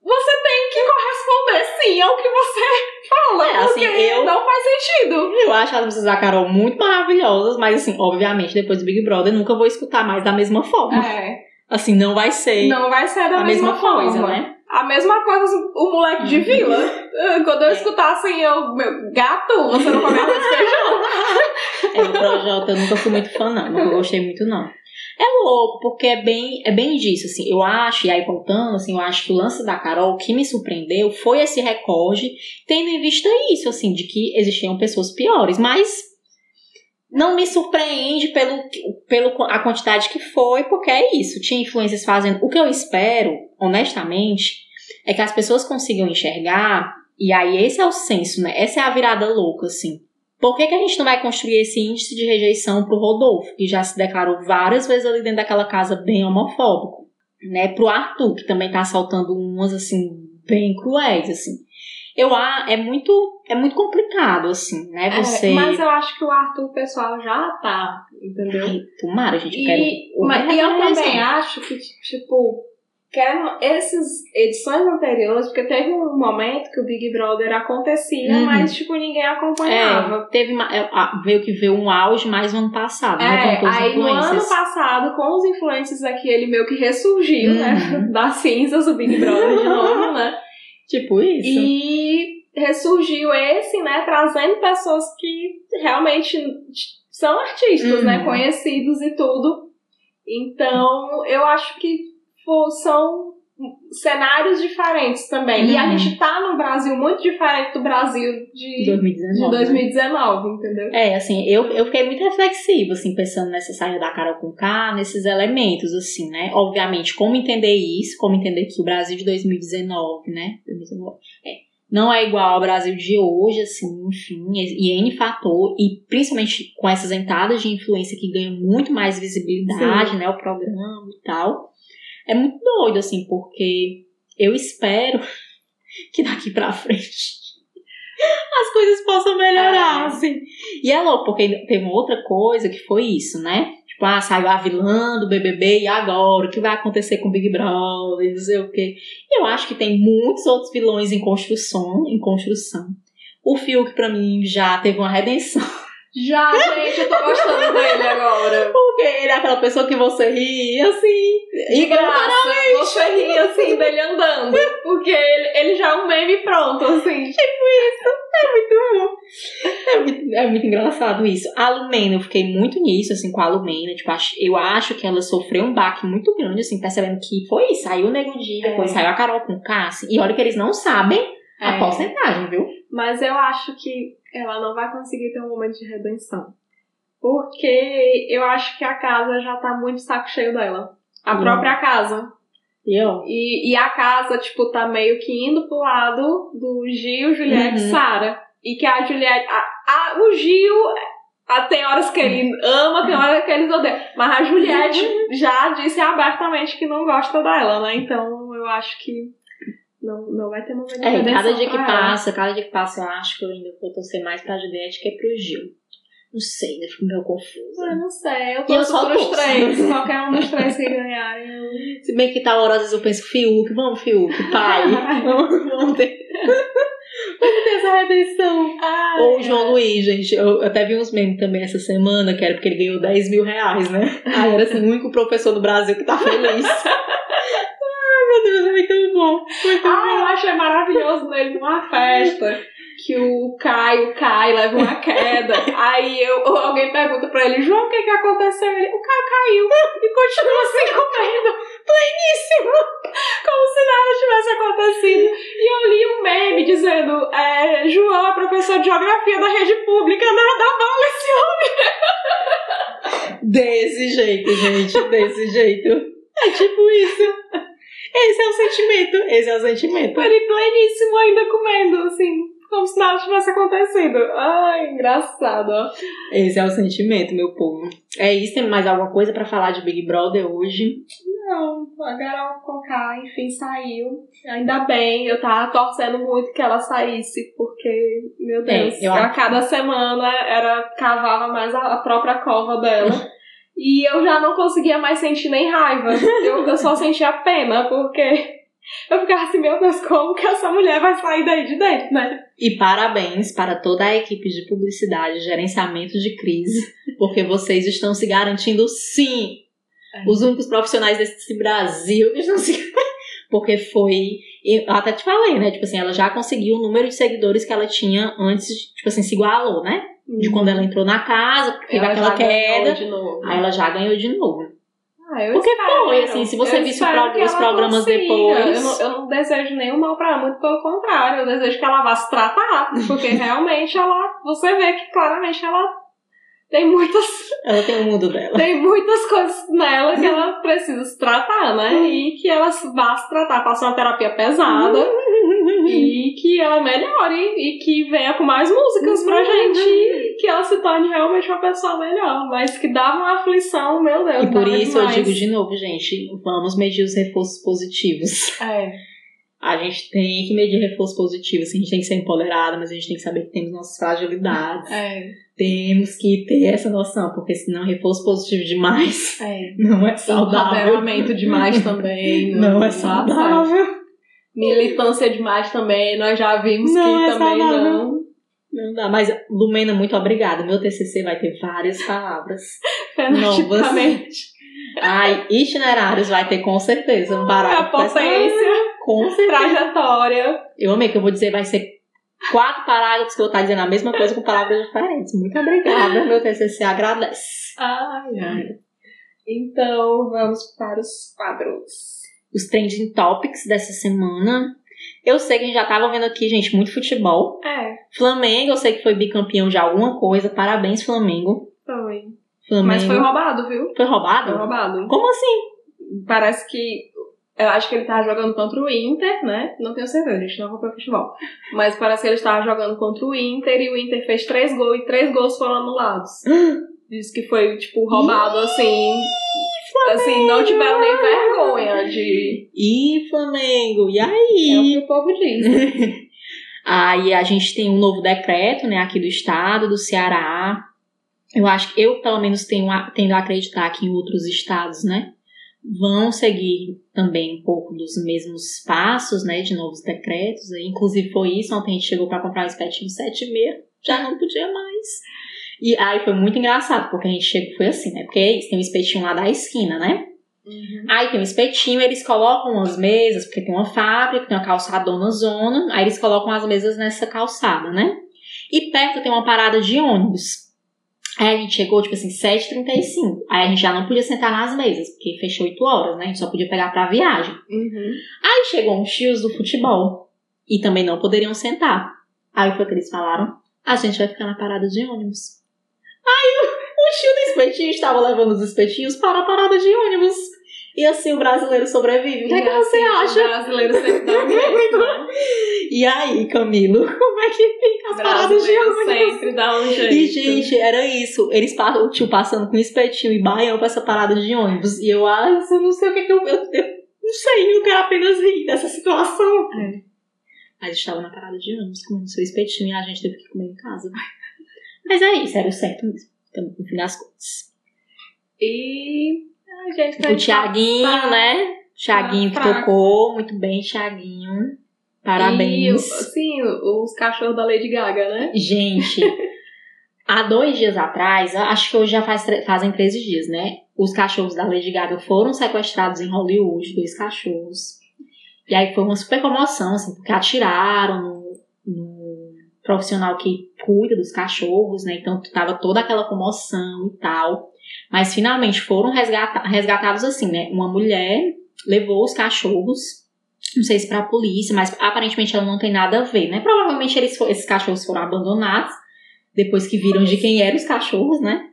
[SPEAKER 2] você tem que corresponder sim ao que você fala.
[SPEAKER 1] É, assim, eu-
[SPEAKER 2] não faz sentido.
[SPEAKER 1] Eu acho as músicas da Carol muito maravilhosas, mas assim, obviamente, depois do Big Brother, eu nunca vou escutar mais da mesma forma.
[SPEAKER 2] É,
[SPEAKER 1] Assim, não vai ser
[SPEAKER 2] não vai ser da
[SPEAKER 1] a
[SPEAKER 2] mesma,
[SPEAKER 1] mesma, coisa,
[SPEAKER 2] forma.
[SPEAKER 1] né?
[SPEAKER 2] A mesma coisa o moleque de
[SPEAKER 1] Uhum.
[SPEAKER 2] vila. Eh, Quando eu escutar assim, eu, meu, gato, você não come arroz e feijão.
[SPEAKER 1] É, o Projota eu nunca fui muito fã, não. Nunca gostei muito, não. É louco, porque é bem, é bem disso, assim. Eu acho, e aí voltando, assim, eu acho que o lance da Carol, o que me surpreendeu foi esse recorde, tendo em vista isso, assim, de que existiam pessoas piores. Mas não me surpreende pelo, pelo a quantidade que foi, porque é isso. Tinha influências fazendo. O que eu espero, honestamente, é que as pessoas consigam enxergar, e aí esse é o senso, né? Essa é a virada louca, assim. Por que, que a gente não vai construir esse índice de rejeição pro Rodolfo, que já se declarou várias vezes ali dentro daquela casa bem homofóbico? Né? Pro Arthur, que também tá assaltando umas, assim, bem cruéis, assim. Eu é muito é muito complicado assim, né?
[SPEAKER 2] É,
[SPEAKER 1] Você
[SPEAKER 2] mas eu acho que o Arthur o pessoal já tá, entendeu?
[SPEAKER 1] Ai, tomara, gente, eu
[SPEAKER 2] E,
[SPEAKER 1] quero
[SPEAKER 2] mas, e eu
[SPEAKER 1] outra
[SPEAKER 2] também acho que, tipo, que eram essas edições anteriores, porque teve um momento que o Big Brother acontecia,
[SPEAKER 1] Uhum.
[SPEAKER 2] mas, tipo, ninguém acompanhava.
[SPEAKER 1] É, teve uma, é, veio que veio um auge mais no ano passado, né?
[SPEAKER 2] É,
[SPEAKER 1] Com todos os
[SPEAKER 2] aí no ano passado, com os influencers aqui, ele meio que ressurgiu, né?
[SPEAKER 1] Uhum.
[SPEAKER 2] Das cinzas do Big Brother de novo, né?
[SPEAKER 1] Tipo isso.
[SPEAKER 2] E ressurgiu esse, né? Trazendo pessoas que realmente são artistas,
[SPEAKER 1] Uhum.
[SPEAKER 2] né? Conhecidos e tudo. Então, eu acho que pô, são cenários diferentes também. E a
[SPEAKER 1] Uhum.
[SPEAKER 2] gente tá num Brasil muito diferente do Brasil de,
[SPEAKER 1] 2019.
[SPEAKER 2] de
[SPEAKER 1] né?
[SPEAKER 2] 2019, entendeu?
[SPEAKER 1] É, assim, eu, eu fiquei muito reflexiva, assim, pensando nessa saída da Carol com K, nesses elementos, assim, né? Obviamente, como entender isso, como entender que o Brasil de 2019, né? 2019, é, não é igual ao Brasil de hoje, assim, enfim, e N fator, e principalmente com essas entradas de influência que ganham muito mais visibilidade, né? O programa e tal. É muito doido, assim, porque eu espero que daqui pra frente as coisas possam melhorar,
[SPEAKER 2] É.
[SPEAKER 1] assim. E é louco, porque teve uma outra coisa que foi isso, né? Tipo, ah, saiu a vilã do BBB e agora? O que vai acontecer com o Big Brother? Não sei o quê. Eu acho que tem muitos outros vilões em construção, em construção. O Fiuk, pra mim, já teve uma redenção.
[SPEAKER 2] Já, gente, eu tô gostando dele agora.
[SPEAKER 1] Porque ele é aquela pessoa que você ri, assim,
[SPEAKER 2] De graça, você ri assim dele andando. Porque ele, ele já é um meme pronto, assim.
[SPEAKER 1] É muito, é muito engraçado isso. A Lumena, eu fiquei muito nisso, assim, com a Lumena. Tipo, eu acho que ela sofreu um baque muito grande, assim, percebendo que foi isso. Saiu o Nego Di, depois
[SPEAKER 2] É.
[SPEAKER 1] saiu a Carol com o Cassi. E olha que eles não sabem a
[SPEAKER 2] É.
[SPEAKER 1] porcentagem, viu?
[SPEAKER 2] Mas eu acho que ela não vai conseguir ter um momento de redenção. Porque eu acho que a casa já tá muito saco cheio dela. A própria casa.
[SPEAKER 1] E eu?
[SPEAKER 2] E, e a casa, tipo, tá meio que indo pro lado do Gil, Juliette e
[SPEAKER 1] Uhum.
[SPEAKER 2] Sara. E que a Juliette. A, a- o Gil. tem horas que ele ama, tem horas que ele odeia. Mas a Juliette já disse abertamente que não gosta dela, né? Então eu acho que não, não vai ter momento de
[SPEAKER 1] É,
[SPEAKER 2] redenção
[SPEAKER 1] cada dia que
[SPEAKER 2] ela.
[SPEAKER 1] passa, cada dia que passa, eu acho que eu ainda vou torcer mais pra Juliette que pro Gil. Não sei, ainda fico meio confusa.
[SPEAKER 2] Eu não sei, eu
[SPEAKER 1] eu
[SPEAKER 2] torço
[SPEAKER 1] só
[SPEAKER 2] pros três. Qualquer um dos três que ganharem. eu-
[SPEAKER 1] Se bem que tal hora, às vezes eu penso, Fiuk, vamos, Fiuk, pai. vamos, vamos ter. Vamos ter essa redenção.
[SPEAKER 2] Ai,
[SPEAKER 1] Ou o João Luiz, gente. Eu até vi uns memes também essa semana, que era porque ele ganhou 10 mil reais, né? Aí era assim, o único professor do Brasil que tá feliz. Ai, meu Deus, é muito bom. Muito
[SPEAKER 2] Ah, eu achei maravilhoso nele numa festa. Que o Caio cai, leva uma queda. Aí eu, alguém pergunta pra ele, João, o que que aconteceu? Ele, o Caio caiu e continua assim comendo. Pleníssimo. Como se nada tivesse acontecido. E eu li um meme dizendo, é, João é professor de geografia da rede pública, nada vale esse homem.
[SPEAKER 1] Desse jeito, gente, desse jeito. É tipo isso. Esse é o sentimento. Esse é o sentimento.
[SPEAKER 2] Ele pleníssimo ainda comendo, assim, como se nada tivesse acontecido. Ai, engraçado, ó.
[SPEAKER 1] Esse é o sentimento, meu povo. É isso, tem mais alguma coisa pra falar de Big Brother hoje?
[SPEAKER 2] Não, a Carol Conká, enfim, saiu. Ainda bem, eu tava torcendo muito que ela saísse, porque, meu Deus,
[SPEAKER 1] É, eu
[SPEAKER 2] a cada semana era cavava mais a própria cova dela. e eu já não conseguia mais sentir nem raiva. Eu, eu só sentia pena, porque eu ficava assim, meu Deus, como que essa mulher vai sair daí de dentro, né?
[SPEAKER 1] E parabéns para toda a equipe de publicidade e gerenciamento de crise, porque vocês estão se garantindo sim.
[SPEAKER 2] É.
[SPEAKER 1] Os únicos profissionais desse Brasil que estão se. Porque foi. Eu até te falei, né? Tipo assim, ela já conseguiu o número de seguidores que ela tinha antes, tipo assim, se igualou, né? De quando ela entrou na casa, porque teve
[SPEAKER 2] Ela
[SPEAKER 1] aquela queda.
[SPEAKER 2] de novo.
[SPEAKER 1] Aí ela já ganhou de novo.
[SPEAKER 2] Ah, eu
[SPEAKER 1] Porque
[SPEAKER 2] espero.
[SPEAKER 1] foi, assim, se você visse pro- os programas
[SPEAKER 2] consiga.
[SPEAKER 1] depois.
[SPEAKER 2] Eu não, eu não desejo nenhum mal pra ela, muito pelo contrário. Eu desejo que ela vá se tratar. Porque realmente ela. Você vê que claramente ela tem muitas,
[SPEAKER 1] Ela tem o mundo dela.
[SPEAKER 2] tem muitas coisas nela que ela precisa se tratar, né? E que ela vá se tratar, faça uma terapia pesada. E que ela melhore e que venha com mais músicas pra gente e que ela se torne realmente uma pessoa melhor. Mas que dava uma aflição, meu Deus.
[SPEAKER 1] E por isso
[SPEAKER 2] demais.
[SPEAKER 1] eu digo de novo, gente, vamos medir os reforços positivos.
[SPEAKER 2] É.
[SPEAKER 1] A gente tem que medir reforço positivo, assim, a gente tem que ser empoderada, mas a gente tem que saber que temos nossas fragilidades.
[SPEAKER 2] É.
[SPEAKER 1] Temos que ter essa noção, porque senão reforço positivo demais
[SPEAKER 2] É.
[SPEAKER 1] não é saudável.
[SPEAKER 2] Empoderamento demais também.
[SPEAKER 1] Não é
[SPEAKER 2] dá certo.
[SPEAKER 1] saudável.
[SPEAKER 2] Militância demais também, nós já vimos
[SPEAKER 1] Não
[SPEAKER 2] que
[SPEAKER 1] é
[SPEAKER 2] também não.
[SPEAKER 1] Não dá. Mas, Lumena, muito obrigada. Meu TCC vai ter várias palavras.
[SPEAKER 2] Fenotipicamente.
[SPEAKER 1] Ai, itinerários vai ter com certeza um
[SPEAKER 2] A
[SPEAKER 1] parágrafo.
[SPEAKER 2] potência,
[SPEAKER 1] Com certeza.
[SPEAKER 2] trajetória.
[SPEAKER 1] Eu amei que eu vou dizer, vai ser quatro parágrafos que eu vou estar dizendo a mesma coisa com palavras diferentes. Muito obrigada. Meu TCC agradece.
[SPEAKER 2] Ai, ai. Então, vamos para os quadros.
[SPEAKER 1] Os trending topics dessa semana. Eu sei que a gente já tava vendo aqui, gente, muito futebol.
[SPEAKER 2] É,
[SPEAKER 1] Flamengo, eu sei que foi bicampeão de alguma coisa. Parabéns, Flamengo.
[SPEAKER 2] foi.
[SPEAKER 1] Flamengo.
[SPEAKER 2] Mas foi roubado, viu?
[SPEAKER 1] Foi roubado?
[SPEAKER 2] Foi roubado.
[SPEAKER 1] Como assim?
[SPEAKER 2] Parece que. Eu acho que ele tava jogando contra o Inter, né? Não tenho certeza, a gente não acompanha futebol. Mas parece que ele estava jogando contra o Inter e o Inter fez três gols e três gols foram anulados. Diz que foi, tipo, roubado assim. Assim, não tiveram nem vergonha de.
[SPEAKER 1] Ih, Flamengo, e
[SPEAKER 2] É o
[SPEAKER 1] aí?
[SPEAKER 2] que o povo diz.
[SPEAKER 1] Aí a gente tem um novo decreto, né, aqui do estado, do Ceará. Eu acho que eu, pelo menos, tenho tendo a acreditar que em outros estados, né, vão seguir também um pouco dos mesmos passos, né, de novos decretos. Aí, Inclusive foi isso, ontem a gente chegou para comprar um espetinho 7,5, já não podia mais. E aí foi muito engraçado, porque a gente chegou, foi assim, né, porque tem um espetinho lá da esquina, né, Aí tem um espetinho, eles colocam umas mesas, porque tem uma fábrica, tem uma calçadona zona, aí eles colocam as mesas nessa calçada, né? E perto tem uma parada de ônibus. Aí a gente chegou, tipo assim, 7h35. Aí a gente já não podia sentar nas mesas, porque fechou 8 horas, né? A gente só podia pegar pra viagem.
[SPEAKER 2] Uhum.
[SPEAKER 1] Aí chegou uns tios do futebol. E também não poderiam sentar. Aí foi que eles falaram: a gente vai ficar na parada de ônibus. Aí o, o tio do espetinho estava levando os espetinhos para a parada de ônibus. E assim o brasileiro sobrevive. O que, é que você
[SPEAKER 2] Assim, O
[SPEAKER 1] acha?
[SPEAKER 2] brasileiro sempre dá um jeito, né?
[SPEAKER 1] E aí, Camilo, como é que fica
[SPEAKER 2] O
[SPEAKER 1] as paradas de ônibus?
[SPEAKER 2] sempre dá um jeito.
[SPEAKER 1] E, gente, era isso. Eles passam, o tio passando com espetinho e baião pra essa parada de ônibus. E eu, ah, eu não sei o que que eu. Eu, eu não sei, eu quero apenas rir dessa situação.
[SPEAKER 2] É.
[SPEAKER 1] Mas estava na parada de ônibus comendo seu espetinho e a gente teve que comer em casa. Mas é isso, era o certo mesmo. Então, no fim das contas.
[SPEAKER 2] E a gente tá
[SPEAKER 1] O Tiaguinho,
[SPEAKER 2] tá-
[SPEAKER 1] né? Tiaguinho que
[SPEAKER 2] fraco.
[SPEAKER 1] tocou. Muito bem, Tiaguinho.
[SPEAKER 2] E,
[SPEAKER 1] Parabéns.
[SPEAKER 2] sim, os cachorros da Lady Gaga, né?
[SPEAKER 1] Gente, há dois dias atrás, acho que hoje já faz, fazem 13 dias, né? Os cachorros da Lady Gaga foram sequestrados em Hollywood, dois cachorros. E aí foi uma super comoção, assim, porque atiraram profissional que cuida dos cachorros, né? Então tava toda aquela comoção e tal. Mas finalmente foram resgata- resgatados assim, né? Uma mulher levou os cachorros, não sei se pra polícia, mas aparentemente ela não tem nada a ver, né? Provavelmente eles, esses cachorros foram abandonados depois que viram de quem eram os cachorros, né?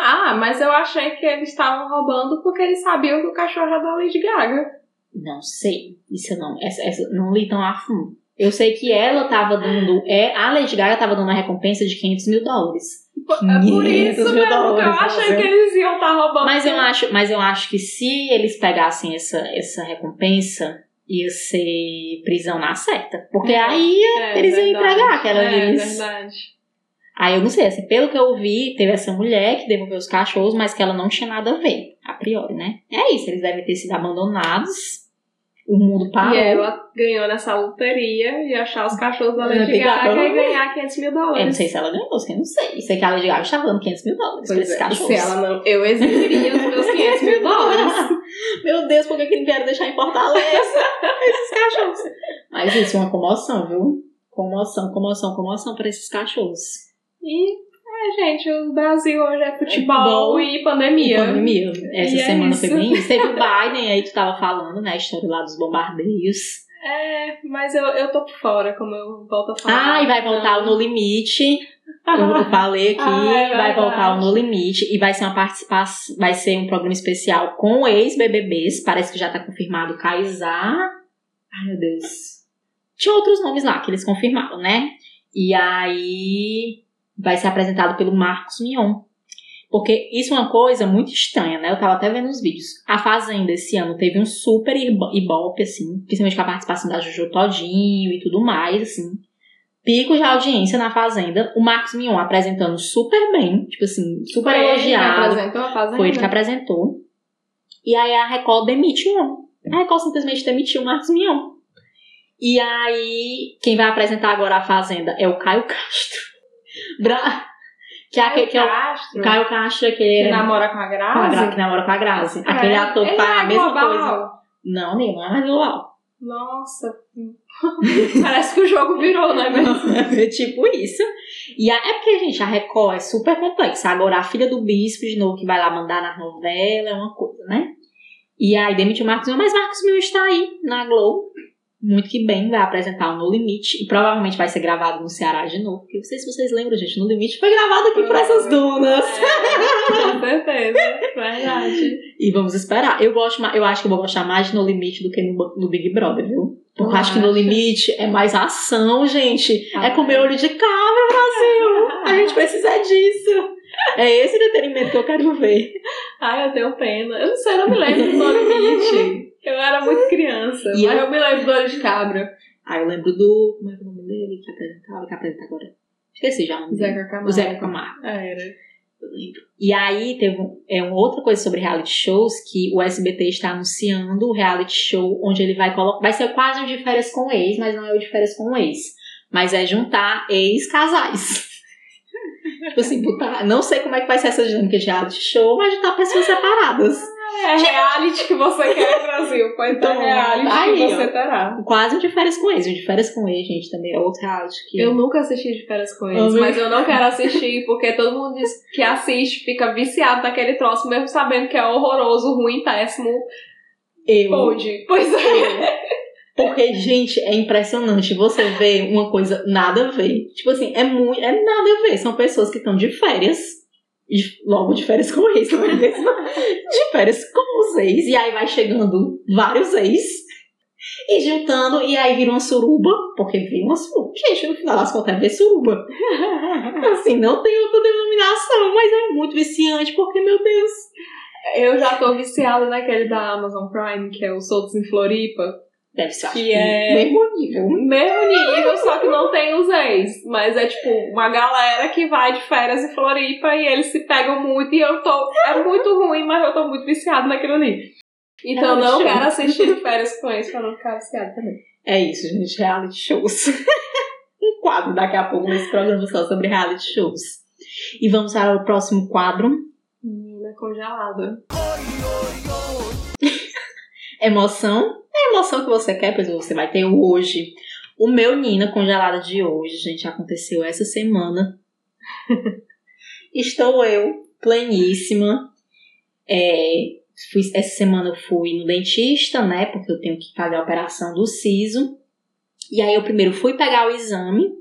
[SPEAKER 2] Ah, mas eu achei que eles estavam roubando porque eles sabiam que o cachorro era da Lady Gaga.
[SPEAKER 1] Não sei. Isso eu não, essa, essa, não li tão a fundo. Eu sei que ela tava dando. É, a Lady Gaga tava dando a recompensa de 500 mil dólares.
[SPEAKER 2] É por
[SPEAKER 1] 500
[SPEAKER 2] isso
[SPEAKER 1] mil
[SPEAKER 2] mesmo que eu
[SPEAKER 1] dólares,
[SPEAKER 2] achei que eles iam estar roubando.
[SPEAKER 1] Mas eu acho, mas eu acho que se eles pegassem essa, essa recompensa, ia ser prisão na certa. Porque
[SPEAKER 2] É,
[SPEAKER 1] aí
[SPEAKER 2] É,
[SPEAKER 1] eles iam entregar aquela
[SPEAKER 2] É
[SPEAKER 1] vez.
[SPEAKER 2] verdade.
[SPEAKER 1] Aí eu não sei, assim, pelo que eu vi, teve essa mulher que devolveu os cachorros, mas que ela não tinha nada a ver, a priori, né? É isso, eles devem ter sido abandonados. O mundo parou.
[SPEAKER 2] E ela ganhou nessa loteria e achar os cachorros da Lady Gaga e ganhar 500 mil
[SPEAKER 1] Eu não
[SPEAKER 2] dólares.
[SPEAKER 1] sei se ela ganhou, eu não sei. Sei que a Lady Gaga estava dando 500 mil dólares pra
[SPEAKER 2] Pois
[SPEAKER 1] esses
[SPEAKER 2] é,
[SPEAKER 1] cachorros.
[SPEAKER 2] se ela não, eu exigiria os meus 500 mil dólares.
[SPEAKER 1] Meu Deus, por que que não vieram deixar em Fortaleza esses cachorros? Mas isso é uma comoção, viu? Comoção, comoção, comoção para esses cachorros.
[SPEAKER 2] E, é, gente, o Brasil hoje é futebol,
[SPEAKER 1] futebol
[SPEAKER 2] e pandemia.
[SPEAKER 1] Pandemia. Essa
[SPEAKER 2] E é
[SPEAKER 1] semana
[SPEAKER 2] isso.
[SPEAKER 1] foi bem isso. Teve o Biden, aí tu tava falando, né? A história lá dos bombardeios.
[SPEAKER 2] É, mas eu, eu tô por fora, como eu volto a falar.
[SPEAKER 1] Ah, e vai voltar o No Limite. Eu falei aqui,
[SPEAKER 2] Ah, é
[SPEAKER 1] vai voltar o. No Limite. E vai ser uma participação, vai ser um programa especial com ex-BBBs. Parece que já tá confirmado o Kaysar. Ai, meu Deus. Tinha outros nomes lá que eles confirmaram, né? E aí vai ser apresentado pelo Marcos Mion. Porque isso é uma coisa muito estranha, né? Eu tava até vendo os vídeos. A Fazenda esse ano teve um super ibope, assim, principalmente com a participação da Juju Todinho e tudo mais, assim. Pico de audiência na Fazenda. O Marcos Mion apresentando super bem, tipo assim, super
[SPEAKER 2] Foi ele que
[SPEAKER 1] elogiado.
[SPEAKER 2] apresentou a Fazenda?
[SPEAKER 1] Foi ele que apresentou. E aí a Record demite o homem. A Record simplesmente demitiu o Marcos Mion. E aí, quem vai apresentar agora a Fazenda é o Caio Castro. Bra... Que é, aquele, que é o
[SPEAKER 2] Castro,
[SPEAKER 1] Caio Castro, que
[SPEAKER 2] que namora com a
[SPEAKER 1] com a
[SPEAKER 2] Grazi.
[SPEAKER 1] Gra- que namora com a Grazi. Aquele
[SPEAKER 2] É,
[SPEAKER 1] ator que faz a
[SPEAKER 2] é
[SPEAKER 1] mesma
[SPEAKER 2] global.
[SPEAKER 1] coisa. Não, nem não é mais global.
[SPEAKER 2] Nossa. Parece que o jogo virou, né? Mas...
[SPEAKER 1] É tipo isso. E a- é porque, gente, a Record é super complexa. Agora, a filha do bispo, de novo, que vai lá mandar na novela, é uma coisa, né? E aí demitiu o Marcos Mion, mas Marcos Mion está aí na Globo. Muito que bem, vai apresentar o No Limite. E provavelmente vai ser gravado no Ceará de novo. Porque não sei se vocês lembram, gente, No Limite foi gravado aqui por essas dunas.
[SPEAKER 2] É, com certeza. Verdade.
[SPEAKER 1] E vamos esperar. Eu gosto, eu acho que eu vou gostar mais de No Limite do que no, no Big Brother, viu? Porque eu acho que No? Limite é mais ação, gente.
[SPEAKER 2] Ah,
[SPEAKER 1] é comer olho de cabra, Brasil. A gente precisa disso. É esse entretenimento que eu quero ver.
[SPEAKER 2] Ai, eu tenho pena. Eu não sei, eu não me lembro do No Limite. Eu era muito criança,
[SPEAKER 1] E
[SPEAKER 2] mas
[SPEAKER 1] eu-
[SPEAKER 2] eu... me lembro do Olho de Cabra.
[SPEAKER 1] Ah, eu lembro do. Como é que é o nome dele que apresentava? Que apresenta agora? Esqueci já o nome.
[SPEAKER 2] Zeca Camargo.
[SPEAKER 1] O Zeca Camargo.
[SPEAKER 2] Ah, era.
[SPEAKER 1] Eu lembro. E aí teve um, é, uma outra coisa sobre reality shows que o SBT está anunciando o reality show onde ele vai colocar. Vai ser quase um de férias com ex, mas não é o de férias com ex. Mas é juntar ex-casais. tipo assim, botar. Não sei como é que vai ser essa dinâmica de reality show, mas juntar pessoas separadas.
[SPEAKER 2] É reality que você quer, Brasil. Pois é
[SPEAKER 1] Então,
[SPEAKER 2] reality
[SPEAKER 1] aí,
[SPEAKER 2] que você
[SPEAKER 1] ó.
[SPEAKER 2] terá.
[SPEAKER 1] Quase um de férias com ex. Um de férias com ex, gente, também é outro reality que.
[SPEAKER 2] Eu nunca assisti de férias com eles,
[SPEAKER 1] Amiga.
[SPEAKER 2] mas eu não quero assistir porque todo mundo diz que assiste, fica viciado naquele troço, mesmo sabendo que é horroroso, ruim, péssimo.
[SPEAKER 1] eu,
[SPEAKER 2] Pode. Pois é.
[SPEAKER 1] Porque, gente, é impressionante você ver uma coisa nada a ver. Tipo assim, é muito. É nada a ver. São pessoas que estão de férias. De- logo de férias com ex, não é mesmo? De férias com os ex. E aí vai chegando vários ex. E juntando, e aí vira uma suruba. Porque vira uma suruba. Gente, no final das contas é suruba. Assim, não tem outra denominação, mas é muito viciante, porque, meu Deus.
[SPEAKER 2] Eu já tô viciada naquele da Amazon Prime, que é o Soltos em Floripa.
[SPEAKER 1] Deve ser
[SPEAKER 2] Que é-
[SPEAKER 1] mesmo nível.
[SPEAKER 2] Mesmo nível, só que não tem os ex. Mas é tipo uma galera que vai de férias em Floripa e eles se pegam muito. E eu tô. É muito ruim, mas eu tô muito viciada naquilo ali. Então eu não
[SPEAKER 1] show.
[SPEAKER 2] quero assistir férias com eles pra não ficar viciada também.
[SPEAKER 1] É isso, gente, reality shows. um quadro daqui a pouco nesse programa só sobre reality shows. E vamos para o próximo quadro.
[SPEAKER 2] Menina congelada.
[SPEAKER 1] Emoção. É a emoção que você quer, pois você vai ter hoje. O meu Nina congelada de hoje, gente, aconteceu essa semana. Estou eu, pleníssima. É, fui, essa semana eu fui no dentista, né? Porque eu tenho que fazer a operação do siso. E aí eu primeiro fui pegar o exame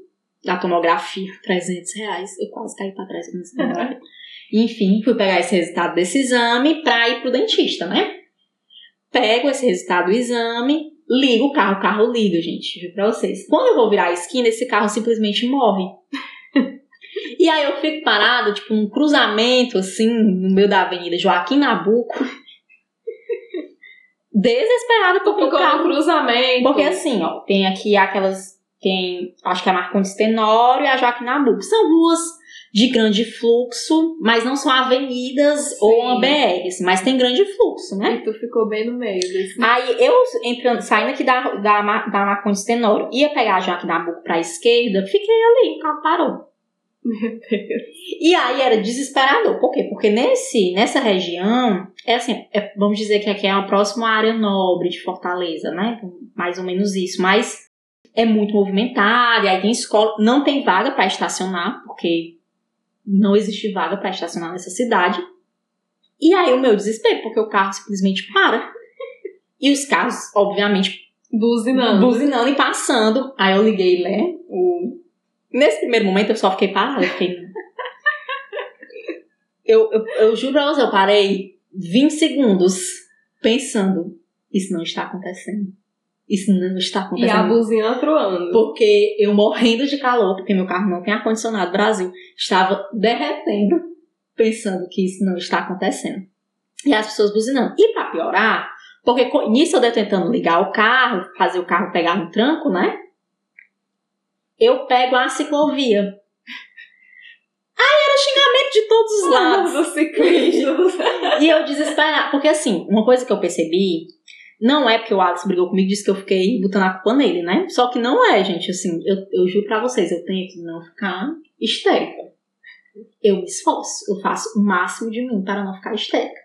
[SPEAKER 1] da tomografia, 300 reais. Eu quase caí pra trás com esse tomografia. Enfim, fui pegar esse resultado desse exame pra ir pro dentista, né? Pego esse resultado do exame, ligo o carro, o carro liga, gente, pra vocês. Quando eu vou virar a esquina, esse carro simplesmente morre. e aí eu fico parada, tipo, num cruzamento, assim, no meio da avenida Joaquim Nabuco. Desesperada porque o carro
[SPEAKER 2] cruzamento.
[SPEAKER 1] porque assim, ó, tem aqui aquelas. Tem. Acho que é a Marcondes Tenório e a Joaquim Nabuco. São ruas de grande fluxo, mas não são avenidas
[SPEAKER 2] Sim.
[SPEAKER 1] ou uma BR, assim, mas tem grande fluxo, né?
[SPEAKER 2] E tu ficou bem no meio desse.
[SPEAKER 1] Aí eu entrando, saindo aqui da, da, da Marcondes Tenório, ia pegar a Joaquim Nabuco pra esquerda, fiquei ali, o carro parou.
[SPEAKER 2] Meu Deus.
[SPEAKER 1] E aí era desesperador. Por quê? Porque nesse, nessa região, é assim, é- vamos dizer que aqui é uma próxima área nobre de Fortaleza, né? Mais ou menos isso. Mas é muito movimentada, e aí tem escola, não tem vaga para estacionar, porque não existe vaga para estacionar nessa cidade. E aí o meu desespero, porque o carro simplesmente para. E os carros, obviamente,
[SPEAKER 2] Buzinando.
[SPEAKER 1] buzinando e passando. Aí eu liguei, né? O... Nesse primeiro momento eu só fiquei parada. Eu, fiquei... eu, eu, eu juro pra você, eu parei 20 segundos pensando: isso não está acontecendo. Isso não está
[SPEAKER 2] E a
[SPEAKER 1] acontecendo.
[SPEAKER 2] buzina troando.
[SPEAKER 1] Porque eu morrendo de calor, porque meu carro não tem ar-condicionado, Brasil, estava derretendo. pensando que isso não está acontecendo. E as pessoas buzinando. E para piorar, porque nisso eu devo tentando ligar o carro, fazer o carro pegar no tranco, né? Eu pego a ciclovia. Aí era xingamento de todos os lados.
[SPEAKER 2] Dos ciclistas.
[SPEAKER 1] e eu desesperada. Porque assim, uma coisa que eu percebi, não é porque o Alex brigou comigo e disse que eu fiquei botando a culpa nele, né? Só que não é, gente. Assim, eu, eu juro pra vocês, eu tento não ficar histérica. Eu me esforço, eu faço o máximo de mim para não ficar histérica.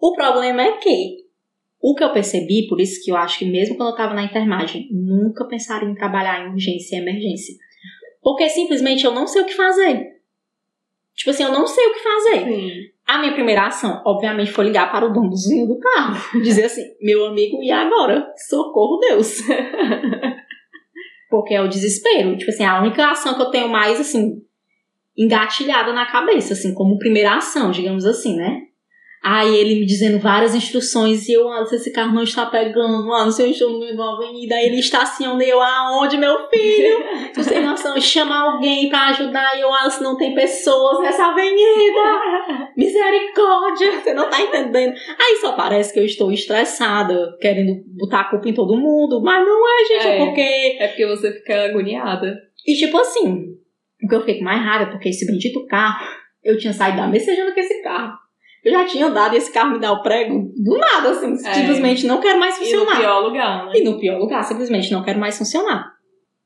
[SPEAKER 1] O problema é que o que eu percebi, por isso que eu acho que mesmo quando eu estava na enfermagem, nunca pensaria em trabalhar em urgência e emergência. Porque simplesmente eu não sei o que fazer. Tipo assim, eu não sei o que fazer.
[SPEAKER 2] Sim.
[SPEAKER 1] A minha primeira ação, obviamente, foi ligar para o dono do carro. Dizer assim, meu amigo, e agora? Socorro Deus. Porque é o desespero. Tipo assim, a única ação que eu tenho mais, assim, engatilhada na cabeça, assim, como primeira ação, digamos assim, né? Aí ele me dizendo várias instruções e eu, ah, se esse carro não está pegando, ah, não sei, eu estou no meio avenida, aí ele estaciona e eu, aonde, meu filho? Tu tem noção, chama alguém para ajudar e eu, ah, se não tem pessoas nessa avenida, misericórdia, você não tá entendendo. Aí só parece que eu estou estressada, querendo botar a culpa em todo mundo, mas não é, gente, é, é porque...
[SPEAKER 2] É porque você fica agoniada.
[SPEAKER 1] E tipo assim, o que eu fiquei mais raiva é porque esse bendito carro, eu tinha saído da messejando com esse carro. Eu já tinha andado e esse carro me dá o prego do nada, assim. É. Simplesmente não quero mais funcionar.
[SPEAKER 2] E no pior lugar, né?
[SPEAKER 1] E no pior lugar, simplesmente não quero mais funcionar.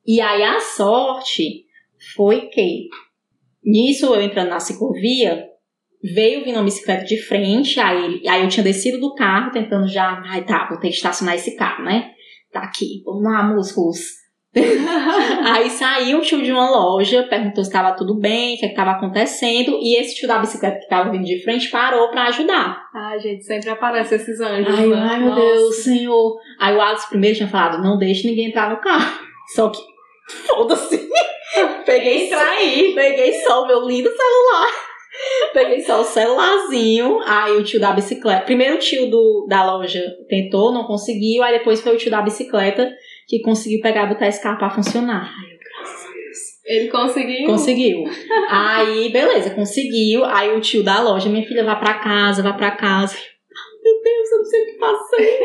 [SPEAKER 1] E aí a sorte foi que, nisso eu entrando na ciclovia, veio vindo uma bicicleta de frente, aí, ele, aí eu tinha descido do carro, tentando já, ai tá, vou ter que estacionar esse carro, né? Tá aqui, vamos lá, músculos aí saiu o tio de uma loja, perguntou se estava tudo bem, o que é estava acontecendo, e esse tio da bicicleta que estava vindo de frente parou para ajudar.
[SPEAKER 2] Ai, gente, sempre aparece esses anjos.
[SPEAKER 1] Ai,
[SPEAKER 2] né?
[SPEAKER 1] ai meu Nossa. Deus, senhor. Aí o Alex primeiro tinha falado: não deixe ninguém entrar no carro. Só que, foda-se. Peguei
[SPEAKER 2] aí.
[SPEAKER 1] Peguei só o meu lindo celular. Peguei só o celularzinho, aí o tio da bicicleta. Primeiro o tio do, da loja tentou, não conseguiu, aí depois foi o tio da bicicleta que conseguiu pegar botar esse carro pra funcionar. Ai, eu, graças a Deus.
[SPEAKER 2] Ele conseguiu?
[SPEAKER 1] Conseguiu. aí, beleza, conseguiu. Aí o tio da loja, minha filha, vai pra casa, vai pra casa. Meu Deus, eu não sei o que fazer.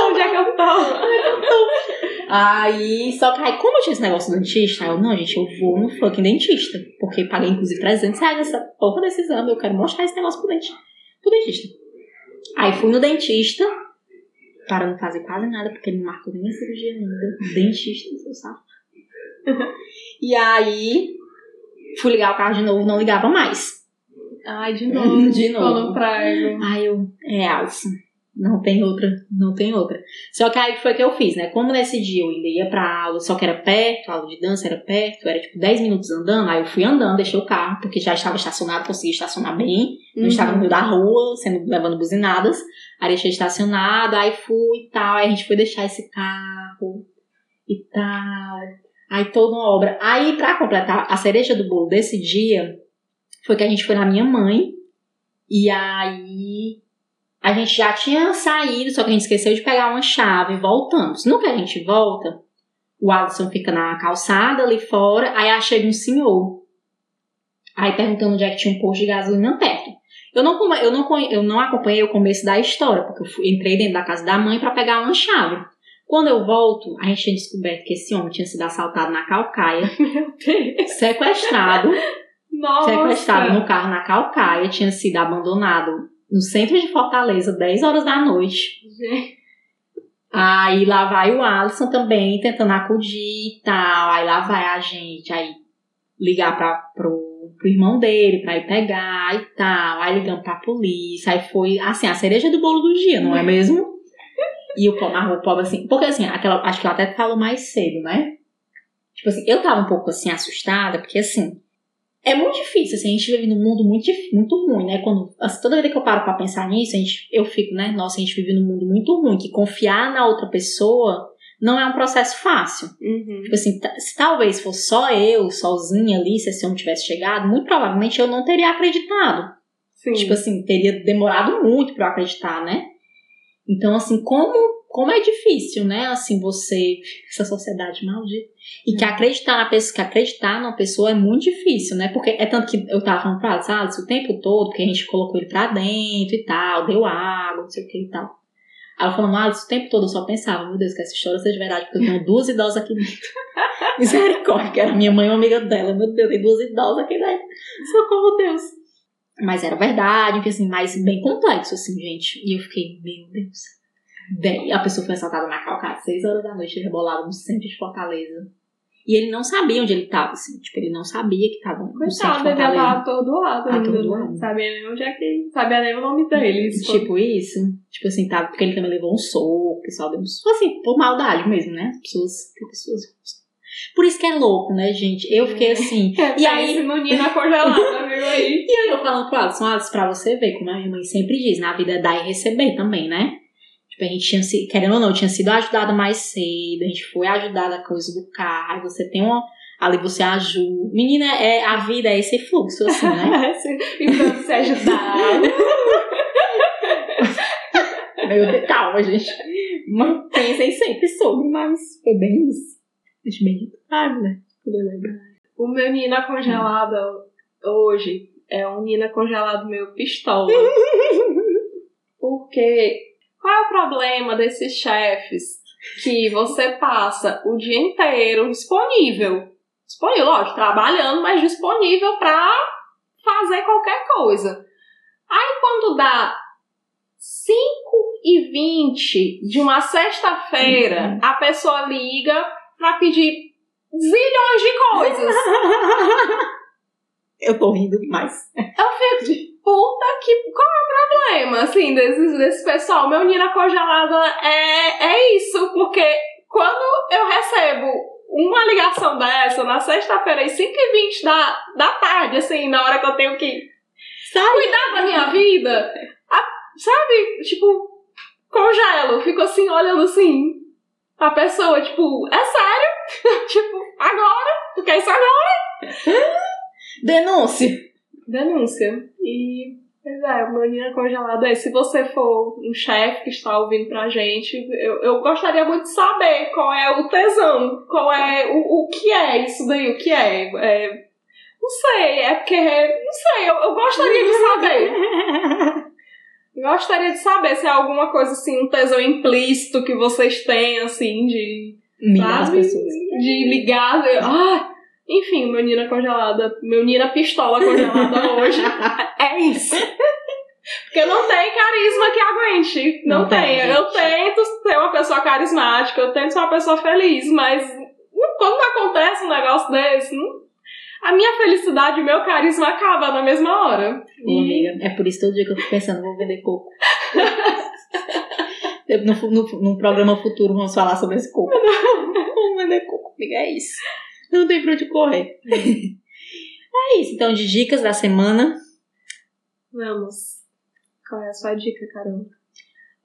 [SPEAKER 2] Onde é que eu tô?
[SPEAKER 1] Aí, só que aí, como eu tinha esse negócio do dentista, eu, não, gente, eu vou no fucking dentista. Porque paguei, inclusive, 300 reais nessa porra desse exame. Eu quero mostrar esse negócio pro, dente, pro dentista. Aí fui no dentista, para não fazer quase nada, porque ele não marcou nem a cirurgia ainda. Dentista, seu sapo. e aí, fui ligar o carro de novo, não ligava mais.
[SPEAKER 2] Ai, de novo.
[SPEAKER 1] de novo.
[SPEAKER 2] no prego.
[SPEAKER 1] Ai, eu. É, Alisson. Não tem outra, não tem outra. Só que aí foi que eu fiz, né? Como nesse dia eu ainda ia pra aula, só que era perto, a aula de dança era perto, era tipo 10 minutos andando, aí eu fui andando, deixei o carro, porque já estava estacionado, consegui estacionar bem, não uhum. estava no meio da rua, sendo levando buzinadas. Aí deixei estacionado, aí fui e tal, aí a gente foi deixar esse carro e tal. Aí toda uma obra. Aí, pra completar, a cereja do bolo desse dia foi que a gente foi na minha mãe, e aí a gente já tinha saído, só que a gente esqueceu de pegar uma chave e voltamos. No que a gente volta, o Alisson fica na calçada ali fora, aí chega um senhor. Aí perguntando onde é que tinha um posto de gasolina perto. Eu não, eu não, eu não acompanhei o começo da história, porque eu fui, entrei dentro da casa da mãe para pegar uma chave. Quando eu volto, a gente tinha descoberto que esse homem tinha sido assaltado na Calcaia, sequestrado,
[SPEAKER 2] Nossa.
[SPEAKER 1] sequestrado no carro na Calcaia, tinha sido abandonado no centro de Fortaleza, 10 horas da noite.
[SPEAKER 2] Gente.
[SPEAKER 1] Aí lá vai o Alisson também tentando acudir e tal. Aí lá vai a gente, aí ligar para pro, pro irmão dele pra ir pegar e tal. Aí ligando pra polícia. Aí foi assim, a cereja do bolo do dia, não é mesmo? E o pobre, o pobre assim, porque assim, aquela, acho que eu até falo mais cedo, né? Tipo assim, eu tava um pouco assim assustada, porque assim, é muito difícil, assim, a gente vive num mundo muito, muito ruim, né? Quando, assim, toda vez que eu paro pra pensar nisso, a gente, eu fico, né? Nossa, a gente vive num mundo muito ruim, que confiar na outra pessoa não é um processo fácil.
[SPEAKER 2] Uhum.
[SPEAKER 1] Tipo assim, se talvez fosse só eu, sozinha ali, se esse homem tivesse chegado, muito provavelmente eu não teria acreditado.
[SPEAKER 2] Sim.
[SPEAKER 1] Tipo assim, teria demorado muito para eu acreditar, né? Então, assim, como como é difícil, né? Assim, você. Essa sociedade maldita. E que acreditar na pessoa, que acreditar numa pessoa é muito difícil, né? Porque é tanto que eu tava falando pra sabe, o tempo todo, que a gente colocou ele pra dentro e tal, deu água, não sei o que e tal. Aí ela falou, mas o tempo todo eu só pensava, meu Deus, que essa história seja verdade, porque eu tenho duas idosas aqui dentro. Misericórdia, que era minha mãe uma amiga dela. Meu Deus, tem duas idosas aqui dentro. Socorro, Deus. Mas era verdade, enfim, assim, mas bem complexo, assim, gente. E eu fiquei, meu Deus. Bem, a pessoa foi assaltada na calcada, seis horas da noite, rebolado no centro de Fortaleza. E ele não sabia onde ele estava, assim. Tipo, ele não sabia que estava no centro de
[SPEAKER 2] Coitado, ele
[SPEAKER 1] Fortaleza.
[SPEAKER 2] tava atordoado ainda,
[SPEAKER 1] Atordoado.
[SPEAKER 2] né? Sabia nem onde é que... Sabia nem o nome dele. isso foi-
[SPEAKER 1] Tipo isso. Tipo assim, tá? Porque ele também levou um soco, o pessoal deu um soco. Assim, por maldade mesmo, né? As pessoas. pessoas. Por isso que é louco, né, gente? Eu fiquei assim. E aí-
[SPEAKER 2] Pense no Nina congelada, viu aí?
[SPEAKER 1] E aí eu falando pro Alisson, Alisson, pra você ver, como a minha mãe sempre diz, na vida é dar e receber também, né? Tipo, a gente tinha sido, querendo ou não, tinha sido ajudada mais cedo, a gente foi ajudada a coisa do carro, aí você tem uma. Ali você ajuda. Menina, é, a vida é esse fluxo, assim, né?
[SPEAKER 2] Então, se ajudar.
[SPEAKER 1] Meu Deus, calma, gente. Pensem sempre sobre, mas foi bem isso. Bem claro, né? Quando eu lembro.
[SPEAKER 2] O meu Nina congelada hoje é um Nina congelado meio pistola. Porque qual é o problema desses chefes que você passa o dia inteiro disponível? Disponível, lógico, trabalhando, mas disponível pra fazer qualquer coisa. Aí quando dá 5 e 20 de uma sexta-feira, a pessoa liga pra pedir zilhões de coisas.
[SPEAKER 1] Eu tô rindo mais.
[SPEAKER 2] Eu fico de puta que. Qual é o problema, assim, desse, desse pessoal? Meu Nina congelada é, é isso, porque quando eu recebo uma ligação dessa na sexta-feira às 5h20 da, da tarde, assim, na hora que eu tenho que
[SPEAKER 1] Sabe?
[SPEAKER 2] cuidar da minha vida, a- sabe? Tipo, congelo, fico assim, olhando assim. A pessoa, tipo, é sério? tipo, agora? Tu quer isso agora?
[SPEAKER 1] Denúncia.
[SPEAKER 2] Denúncia. E, pois é, Nina congelado é. Se você for um chefe que está ouvindo pra gente, eu, eu gostaria muito de saber qual é o tesão, qual é o, o que é isso daí, o que é. É, Não sei, é porque. Não sei, eu, eu gostaria de saber. Gostaria de saber se é alguma coisa assim, um tesão implícito que vocês têm, assim, de.
[SPEAKER 1] As
[SPEAKER 2] sabe?
[SPEAKER 1] pessoas.
[SPEAKER 2] De ligar. Ah! Enfim, meu Nina congelada. Meu Nina pistola congelada hoje. É isso. Porque não tem carisma que aguente. Não,
[SPEAKER 1] Não tem,
[SPEAKER 2] tem. Eu tento ser uma pessoa carismática, eu tento ser uma pessoa feliz, mas quando acontece um negócio desse, a minha felicidade e meu carisma acaba na mesma hora.
[SPEAKER 1] Ô, amiga, é por isso todo dia que eu fico pensando, vou vender coco. no, no, no programa futuro vamos falar sobre esse coco. Vamos vender coco, amiga, é isso. Não tem pra onde correr. É isso, então, de dicas da semana.
[SPEAKER 2] Vamos. Qual é a sua dica, Carol?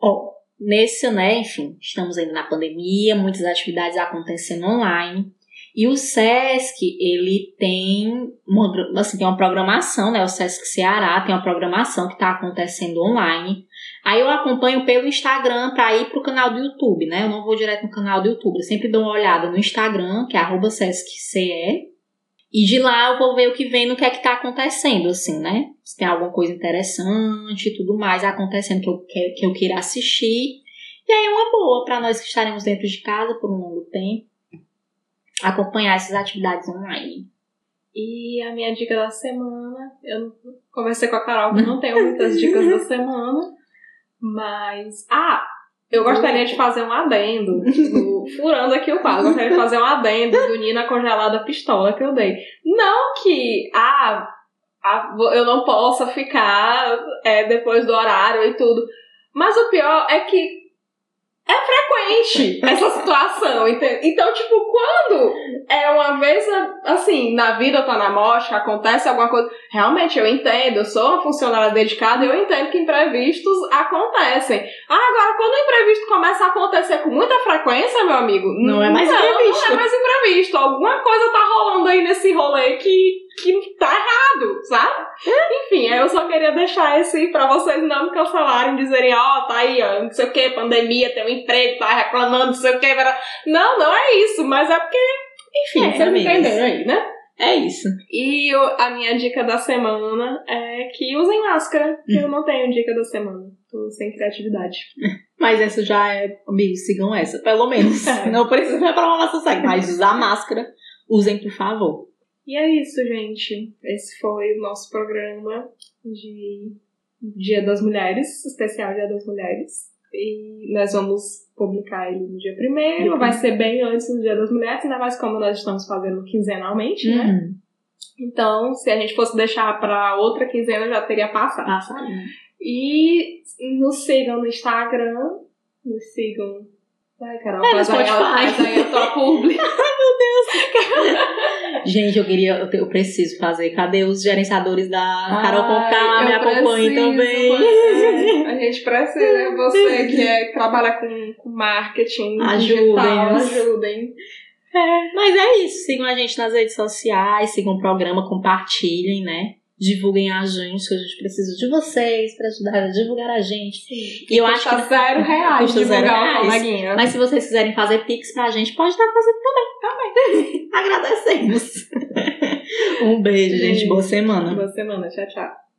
[SPEAKER 1] Ó, nesse, né, enfim, estamos ainda na pandemia, muitas atividades acontecendo online. E o SESC, ele tem uma, assim, tem uma programação, né? O SESC Ceará tem uma programação que está acontecendo online. Aí eu acompanho pelo Instagram para ir pro canal do YouTube, né? Eu não vou direto no canal do YouTube. Eu sempre dou uma olhada no Instagram, que é arroba SESCCE. E de lá eu vou ver o que vem no que é que tá acontecendo, assim, né? Se tem alguma coisa interessante e tudo mais acontecendo que eu, que, que eu queira assistir. E aí é uma boa para nós que estaremos dentro de casa por um longo tempo acompanhar essas atividades online.
[SPEAKER 2] E a minha dica da semana, eu conversei com a Carol que eu não tenho muitas dicas da semana, mas. Ah! Eu gostaria de fazer um adendo, do- furando aqui o quadro, gostaria de fazer um adendo do Nina Congelada Pistola que eu dei. Não que, ah, ah, eu não possa ficar é, depois do horário e tudo, mas o pior é que é frequente essa situação. Então, tipo, quando é uma vez, assim, na vida tá na morte, acontece alguma coisa. Realmente, eu entendo, eu sou uma funcionária dedicada, eu entendo que imprevistos acontecem. Ah, agora, quando o imprevisto começa a acontecer com muita frequência, meu amigo,
[SPEAKER 1] Não é mais imprevisto.
[SPEAKER 2] Não é mais imprevisto. Alguma coisa tá rolando aí nesse rolê que, que tá errado, sabe? Enfim, eu só queria deixar esse pra vocês não me cancelarem, dizerem, ó, tá aí, ó, não sei o que, pandemia, tem um emprego, tá reclamando, não sei o que. Não, não é isso, mas é porque, enfim,
[SPEAKER 1] É,
[SPEAKER 2] você me
[SPEAKER 1] amigas.
[SPEAKER 2] entendeu aí, né?
[SPEAKER 1] É isso.
[SPEAKER 2] E o- a minha dica da semana é que usem máscara, que eu não tenho dica da semana. Tô sem criatividade.
[SPEAKER 1] Mas essa já é, amigos, sigam essa, pelo menos.
[SPEAKER 2] É.
[SPEAKER 1] Não precisa reprovar nossa segue, mas usar máscara, usem, por favor.
[SPEAKER 2] E é isso, gente. Esse foi o nosso programa de Dia das Mulheres, especial Dia das Mulheres. E nós vamos publicar ele no dia primeiro.
[SPEAKER 1] Uhum.
[SPEAKER 2] Vai ser bem antes do Dia das Mulheres, ainda mais como nós estamos fazendo quinzenalmente, né?
[SPEAKER 1] Uhum.
[SPEAKER 2] Então, se a gente fosse deixar pra outra quinzena, já teria passado.
[SPEAKER 1] Passarinho.
[SPEAKER 2] E nos sigam no Instagram. Nos sigam. Ai, Carol,
[SPEAKER 1] É,
[SPEAKER 2] faz aí, faz aí a tua publi.
[SPEAKER 1] Gente, eu queria, eu, eu preciso fazer. Cadê os gerenciadores da Carol
[SPEAKER 2] Ai,
[SPEAKER 1] Conká? Me acompanhem também.
[SPEAKER 2] é, a gente precisa, você que, é, trabalha com, com marketing
[SPEAKER 1] Ajudem-nos.
[SPEAKER 2] digital, ajudem.
[SPEAKER 1] Mas é isso. Sigam a gente nas redes sociais, sigam o programa, compartilhem, né? Divulguem a gente, que a gente precisa de vocês pra ajudar a divulgar a gente. E eu acho
[SPEAKER 2] Custa
[SPEAKER 1] que.
[SPEAKER 2] zero reais
[SPEAKER 1] zero
[SPEAKER 2] divulgar o
[SPEAKER 1] reais.
[SPEAKER 2] coleguinha.
[SPEAKER 1] Mas se vocês quiserem fazer pix pra gente, pode estar fazendo também. Também. Agradecemos. um beijo, gente. Boa semana.
[SPEAKER 2] Boa semana. Tchau, tchau.